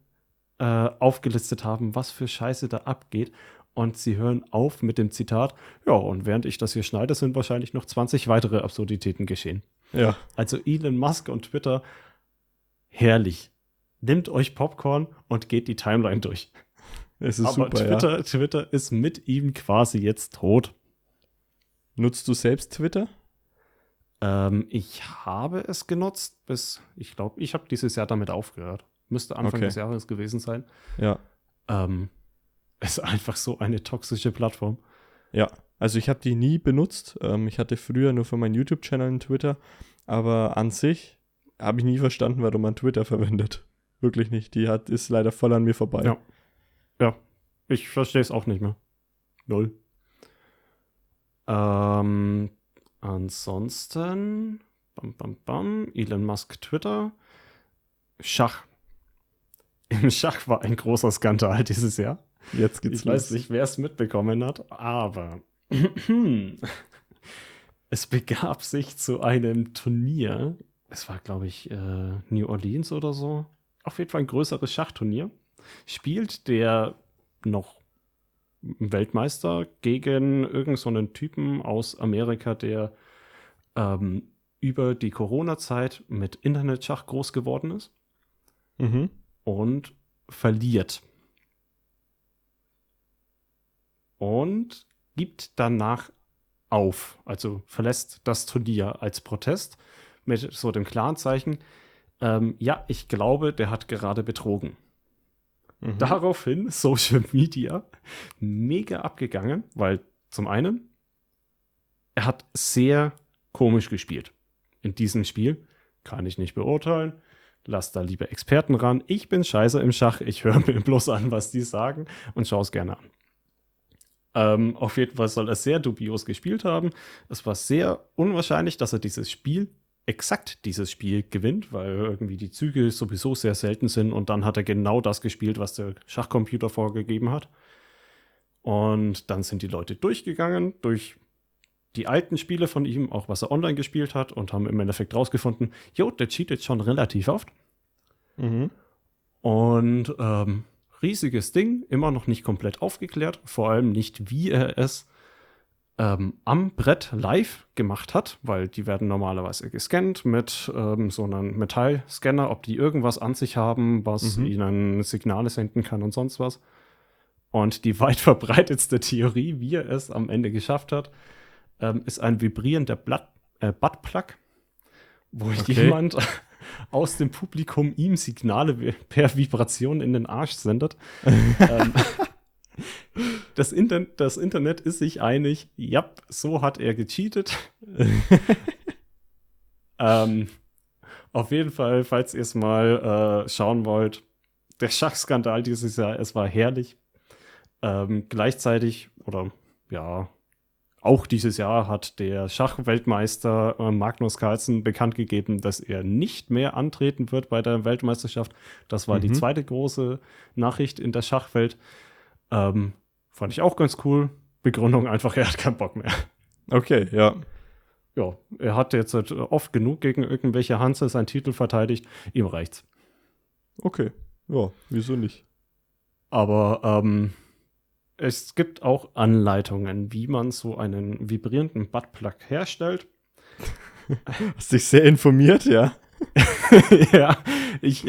äh, aufgelistet haben, was für Scheiße da abgeht. Und sie hören auf mit dem Zitat, ja, und während ich das hier schneide, sind wahrscheinlich noch 20 weitere Absurditäten geschehen. Ja. Also Elon Musk und Twitter, herrlich. Nimmt euch Popcorn und geht die Timeline durch. Es ist Aber super, Twitter, ja. Twitter ist mit ihm quasi jetzt tot. Nutzt du selbst Twitter? Ähm, ich habe es genutzt bis, ich glaube, ich habe dieses Jahr damit aufgehört. Müsste Anfang Okay. des Jahres gewesen sein. Ja. Ähm, ist einfach so eine toxische Plattform. Ja. Also ich habe die nie benutzt. Ähm, ich hatte früher nur für meinen YouTube-Channel einen Twitter. Aber an sich habe ich nie verstanden, warum man Twitter verwendet. *laughs* Wirklich nicht. Die hat, ist leider voll an mir vorbei. Ja. Ja, ich verstehe es auch nicht mehr. Null. Ähm, ansonsten, bam, bam, bam, Elon Musk Twitter, Schach. Im *laughs* Schach war ein großer Skandal dieses Jahr. Jetzt geht's Ich weiß los. nicht, wer es mitbekommen hat, aber *clears throat* es begab sich zu einem Turnier. Es war, glaube ich, äh, New Orleans oder so. Auf jeden Fall ein größeres Schachturnier. Spielt der noch Weltmeister gegen irgendeinen so Typen aus Amerika, der ähm, über die Corona-Zeit mit Internetschach groß geworden ist Mhm. und verliert. Und gibt danach auf, also verlässt das Turnier als Protest mit so dem klaren Zeichen, ähm, ja, ich glaube, der hat gerade betrogen. Mhm. Daraufhin *laughs* Social Media mega abgegangen, weil zum einen, er hat sehr komisch gespielt. In diesem Spiel kann ich nicht beurteilen. Lass da lieber Experten ran. Ich bin scheiße im Schach. Ich höre mir bloß an, was die sagen und schaue es gerne an. Ähm, auf jeden Fall soll er sehr dubios gespielt haben. Es war sehr unwahrscheinlich, dass er dieses Spiel, exakt dieses Spiel gewinnt, weil irgendwie die Züge sowieso sehr selten sind und dann hat er genau das gespielt, was der Schachcomputer vorgegeben hat. Und dann sind die Leute durchgegangen durch die alten Spiele von ihm, auch was er online gespielt hat, und haben im Endeffekt rausgefunden, jo, der cheatet schon relativ oft. Mhm. Und ähm, riesiges Ding, immer noch nicht komplett aufgeklärt, vor allem nicht, wie er es ähm, am Brett live gemacht hat, weil die werden normalerweise gescannt mit ähm, so einem Metallscanner, ob die irgendwas an sich haben, was Mhm. ihnen Signale senden kann und sonst was. Und die *laughs* weit verbreitetste Theorie, wie er es am Ende geschafft hat, ähm, ist ein vibrierender Blatt, äh, Buttplug, wo Okay. jemand aus dem Publikum ihm Signale per Vibration in den Arsch sendet. *laughs* ähm, das, Inter das Internet ist sich einig, ja, so hat er gecheatet. *laughs* ähm, auf jeden Fall, falls ihr es mal äh, schauen wollt, der Schachskandal dieses Jahr, es war herrlich. Ähm, gleichzeitig, oder ja, auch dieses Jahr hat der Schachweltmeister äh, Magnus Carlsen bekannt gegeben, dass er nicht mehr antreten wird bei der Weltmeisterschaft. Das war die Mhm. zweite große Nachricht in der Schachwelt. Ähm, fand ich auch ganz cool. Begründung einfach, er hat keinen Bock mehr. Okay, ja. Ja, er hat jetzt halt oft genug gegen irgendwelche Hanse seinen Titel verteidigt. Ihm reicht's. Okay. Ja, wieso nicht? Aber ähm, es gibt auch Anleitungen, wie man so einen vibrierenden Buttplug herstellt. *laughs* Hast dich sehr informiert, ja? *laughs* ja, ich,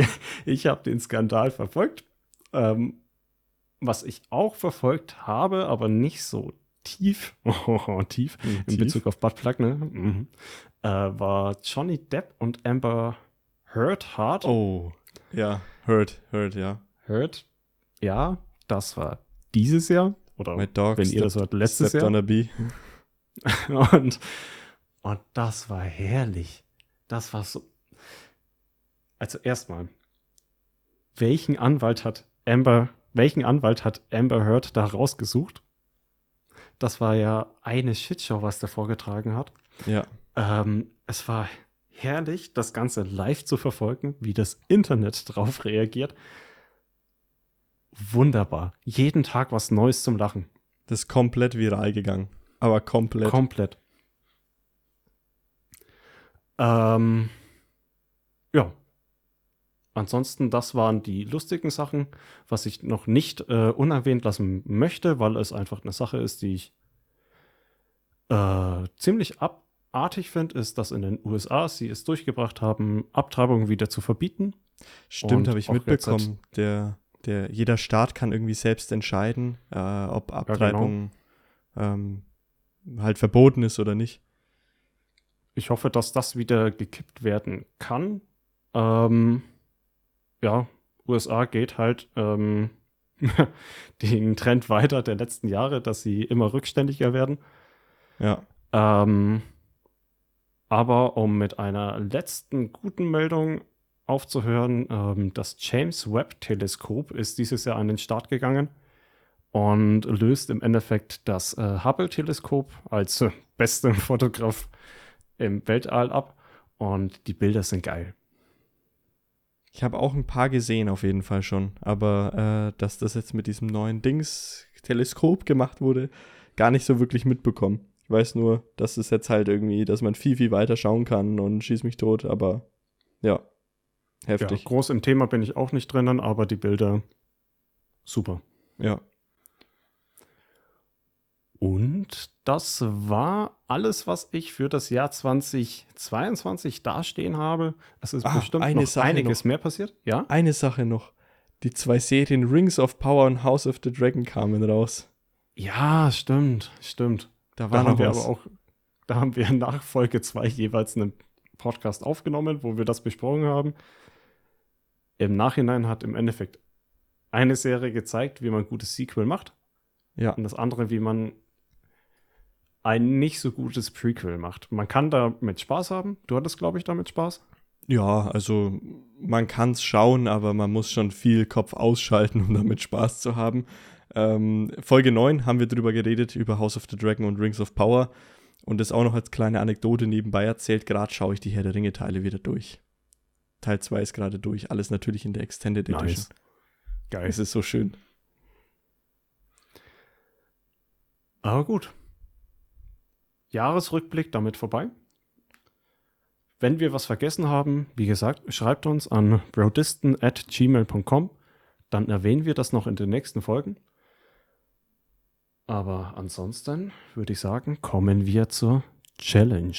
ich habe den Skandal verfolgt. Ähm, was ich auch verfolgt habe, aber nicht so tief, *laughs* tief, in Tief? Bezug auf Buttplug, ne? Mhm. Äh, war Johnny Depp und Amber Heard hart. Oh. Ja, hurt, hurt, ja. Heard, ja, das war dieses Jahr. Oder wenn ihr das hört, letztes Jahr. *laughs* Und, und das war herrlich. Das war so. Also erstmal, welchen Anwalt hat Amber, welchen Anwalt hat Amber Heard da rausgesucht? Das war ja eine Shitshow, was der vorgetragen hat. Ja. Ähm, es war herrlich, das Ganze live zu verfolgen, wie das Internet *laughs* drauf reagiert. Wunderbar. Jeden Tag was Neues zum Lachen. Das ist komplett viral gegangen. Aber komplett. Komplett. Ähm, ja. Ansonsten, das waren die lustigen Sachen, was ich noch nicht äh, unerwähnt lassen möchte, weil es einfach eine Sache ist, die ich äh, ziemlich abartig finde, ist, dass in den USA sie es durchgebracht haben, Abtreibungen wieder zu verbieten. Stimmt, habe ich mitbekommen. Der, der, jeder Staat kann irgendwie selbst entscheiden, äh, ob Abtreibung ja, genau. ähm, halt verboten ist oder nicht. Ich hoffe, dass das wieder gekippt werden kann. Ähm, ja, USA geht halt ähm, *laughs* den Trend weiter der letzten Jahre, dass sie immer rückständiger werden. Ja. Ähm, aber um mit einer letzten guten Meldung aufzuhören, ähm, das James Webb Teleskop ist dieses Jahr an den Start gegangen und löst im Endeffekt das äh, Hubble Teleskop als äh, bester *laughs* Fotograf im Weltall ab und die Bilder sind geil. Ich habe auch ein paar gesehen auf jeden Fall schon, aber äh, dass das jetzt mit diesem neuen Dings Teleskop gemacht wurde, gar nicht so wirklich mitbekommen. Ich weiß nur, dass es jetzt halt irgendwie, dass man viel, viel weiter schauen kann und schieß mich tot, aber ja, heftig. Ja, groß im Thema bin ich auch nicht drinnen, aber die Bilder super. Ja. Und das war alles, was ich für das Jahr 2022 dastehen habe. Es ist ah, bestimmt noch Sache einiges noch. mehr passiert. Ja? Eine Sache noch. Die zwei Serien Rings of Power und House of the Dragon kamen raus. Ja, stimmt, stimmt. Da, da haben wir aber auch, da haben wir nach Folge 2 jeweils einen Podcast aufgenommen, wo wir das besprochen haben. Im Nachhinein hat im Endeffekt eine Serie gezeigt, wie man ein gutes Sequel macht. Ja. Und das andere, wie man ein nicht so gutes Prequel macht. Man kann damit Spaß haben. Du hattest, glaube ich, damit Spaß. Ja, also man kann es schauen, aber man muss schon viel Kopf ausschalten, *laughs* um damit Spaß zu haben. Ähm, Folge 9 haben wir drüber geredet, über House of the Dragon und Rings of Power. Und das auch noch als kleine Anekdote nebenbei erzählt. Gerade schaue ich die Herr der Ringe-Teile wieder durch. Teil 2 ist gerade durch. Alles natürlich in der Extended Edition. Nice. Geil. Es ist so schön. Aber gut. Jahresrückblick damit vorbei. Wenn wir was vergessen haben, wie gesagt, schreibt uns an brodisten at gmail.com. Dann erwähnen wir das noch in den nächsten Folgen. Aber ansonsten würde ich sagen, kommen wir zur Challenge.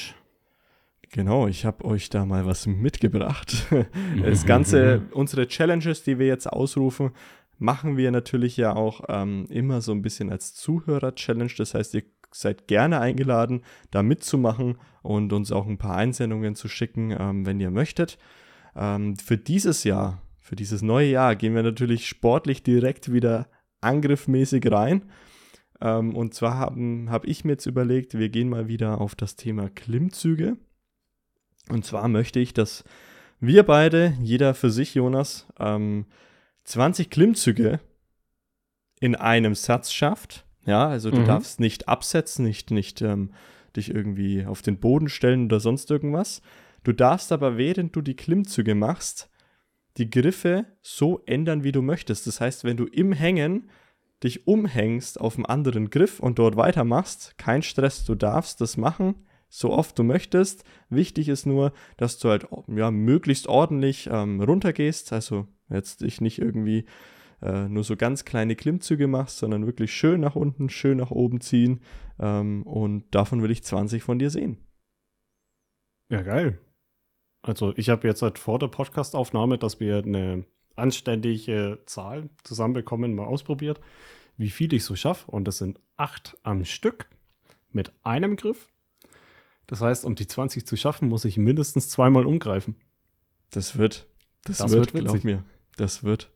Genau, ich habe euch da mal was mitgebracht. *laughs* Das Ganze, unsere Challenges, die wir jetzt ausrufen, machen wir natürlich ja auch ähm, immer so ein bisschen als Zuhörer-Challenge. Das heißt, ihr seid gerne eingeladen, da mitzumachen und uns auch ein paar Einsendungen zu schicken, ähm, wenn ihr möchtet. Ähm, für dieses Jahr, für dieses neue Jahr, gehen wir natürlich sportlich direkt wieder angriffmäßig rein. Ähm, und zwar habe hab ich mir jetzt überlegt, wir gehen mal wieder auf das Thema Klimmzüge. Und zwar möchte ich, dass wir beide, jeder für sich, Jonas, ähm, 20 Klimmzüge in einem Satz schafft. Ja, also du mhm. darfst nicht absetzen, nicht, nicht ähm, dich irgendwie auf den Boden stellen oder sonst irgendwas. Du darfst aber, während du die Klimmzüge machst, die Griffe so ändern, wie du möchtest. Das heißt, wenn du im Hängen dich umhängst auf einen anderen Griff und dort weitermachst, kein Stress, du darfst das machen, so oft du möchtest. Wichtig ist nur, dass du halt ja, möglichst ordentlich ähm, runtergehst, also jetzt dich nicht irgendwie äh, nur so ganz kleine Klimmzüge machst, sondern wirklich schön nach unten, schön nach oben ziehen ähm, und davon will ich 20 von dir sehen. Ja, geil. Also ich habe jetzt seit vor der Podcastaufnahme, dass wir eine anständige Zahl zusammenbekommen, mal ausprobiert, wie viel ich so schaffe. Und das sind acht am Stück mit einem Griff. Das heißt, um die 20 zu schaffen, muss ich mindestens zweimal umgreifen. Das wird. Das, das wird, wird glaub mir. Das wird.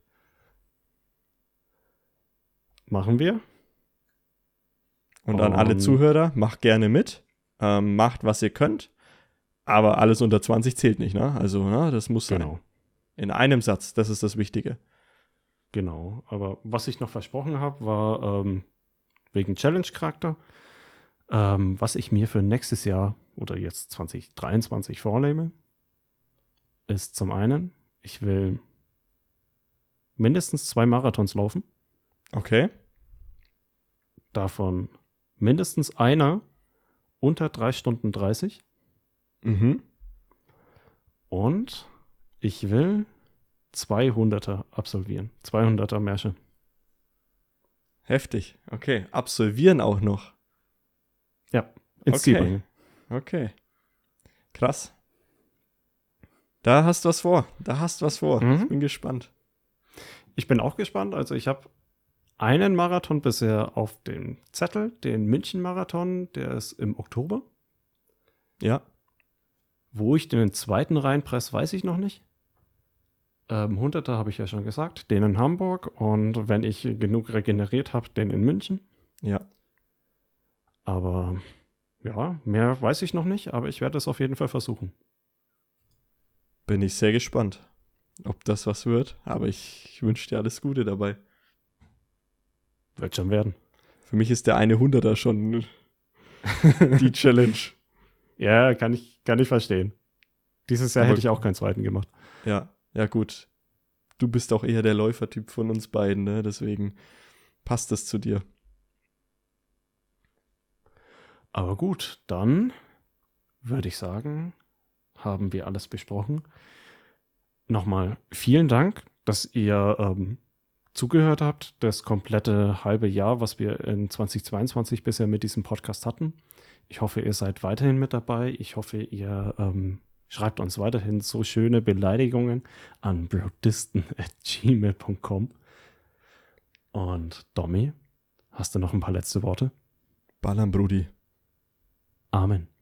Machen wir. Und an um, alle Zuhörer, macht gerne mit. Ähm, macht, was ihr könnt. Aber alles unter 20 zählt nicht, ne? Also, ne, das muss sein. Genau. In einem Satz, das ist das Wichtige. Genau, aber was ich noch versprochen habe, war ähm, wegen Challenge-Charakter, ähm, was ich mir für nächstes Jahr oder jetzt 2023 vornehme, ist zum einen, ich will mindestens zwei Marathons laufen. Okay. Davon mindestens einer unter 3 Stunden 30. Mhm. Und ich will 200er absolvieren. 200er Märsche. Heftig. Okay. Absolvieren auch noch. Ja, ins Okay. Ziel bringen. Okay. Krass. Da hast du was vor. Da hast du was vor. Mhm. Ich bin gespannt. Ich bin auch gespannt. Also ich habe einen Marathon bisher auf dem Zettel, den München-Marathon, der ist im Oktober. Ja. Wo ich den zweiten reinpresse, weiß ich noch nicht. Ähm, 100er habe ich ja schon gesagt, den in Hamburg und wenn ich genug regeneriert habe, den in München. Ja. Aber ja, mehr weiß ich noch nicht, aber ich werde es auf jeden Fall versuchen. Bin ich sehr gespannt, ob das was wird. Aber ich, wünsche dir alles Gute dabei. Wird schon werden. Für mich ist der eine Hunderter schon *laughs* die Challenge. Ja, kann ich, kann ich verstehen. Dieses Jahr Aber- hätte ich auch keinen zweiten gemacht. Ja, ja gut. Du bist auch eher der Läufertyp von uns beiden, ne? Deswegen passt es zu dir. Aber gut, dann würde ich sagen, haben wir alles besprochen. Nochmal vielen Dank, dass ihr ähm, zugehört habt. Das komplette halbe Jahr, was wir in 2022 bisher mit diesem Podcast hatten. Ich hoffe, ihr seid weiterhin mit dabei. Ich hoffe, ihr ähm, schreibt uns weiterhin so schöne Beleidigungen an brodisten.gmail.com. Und Domi, hast du noch ein paar letzte Worte? Ballern, Brudi. Amen.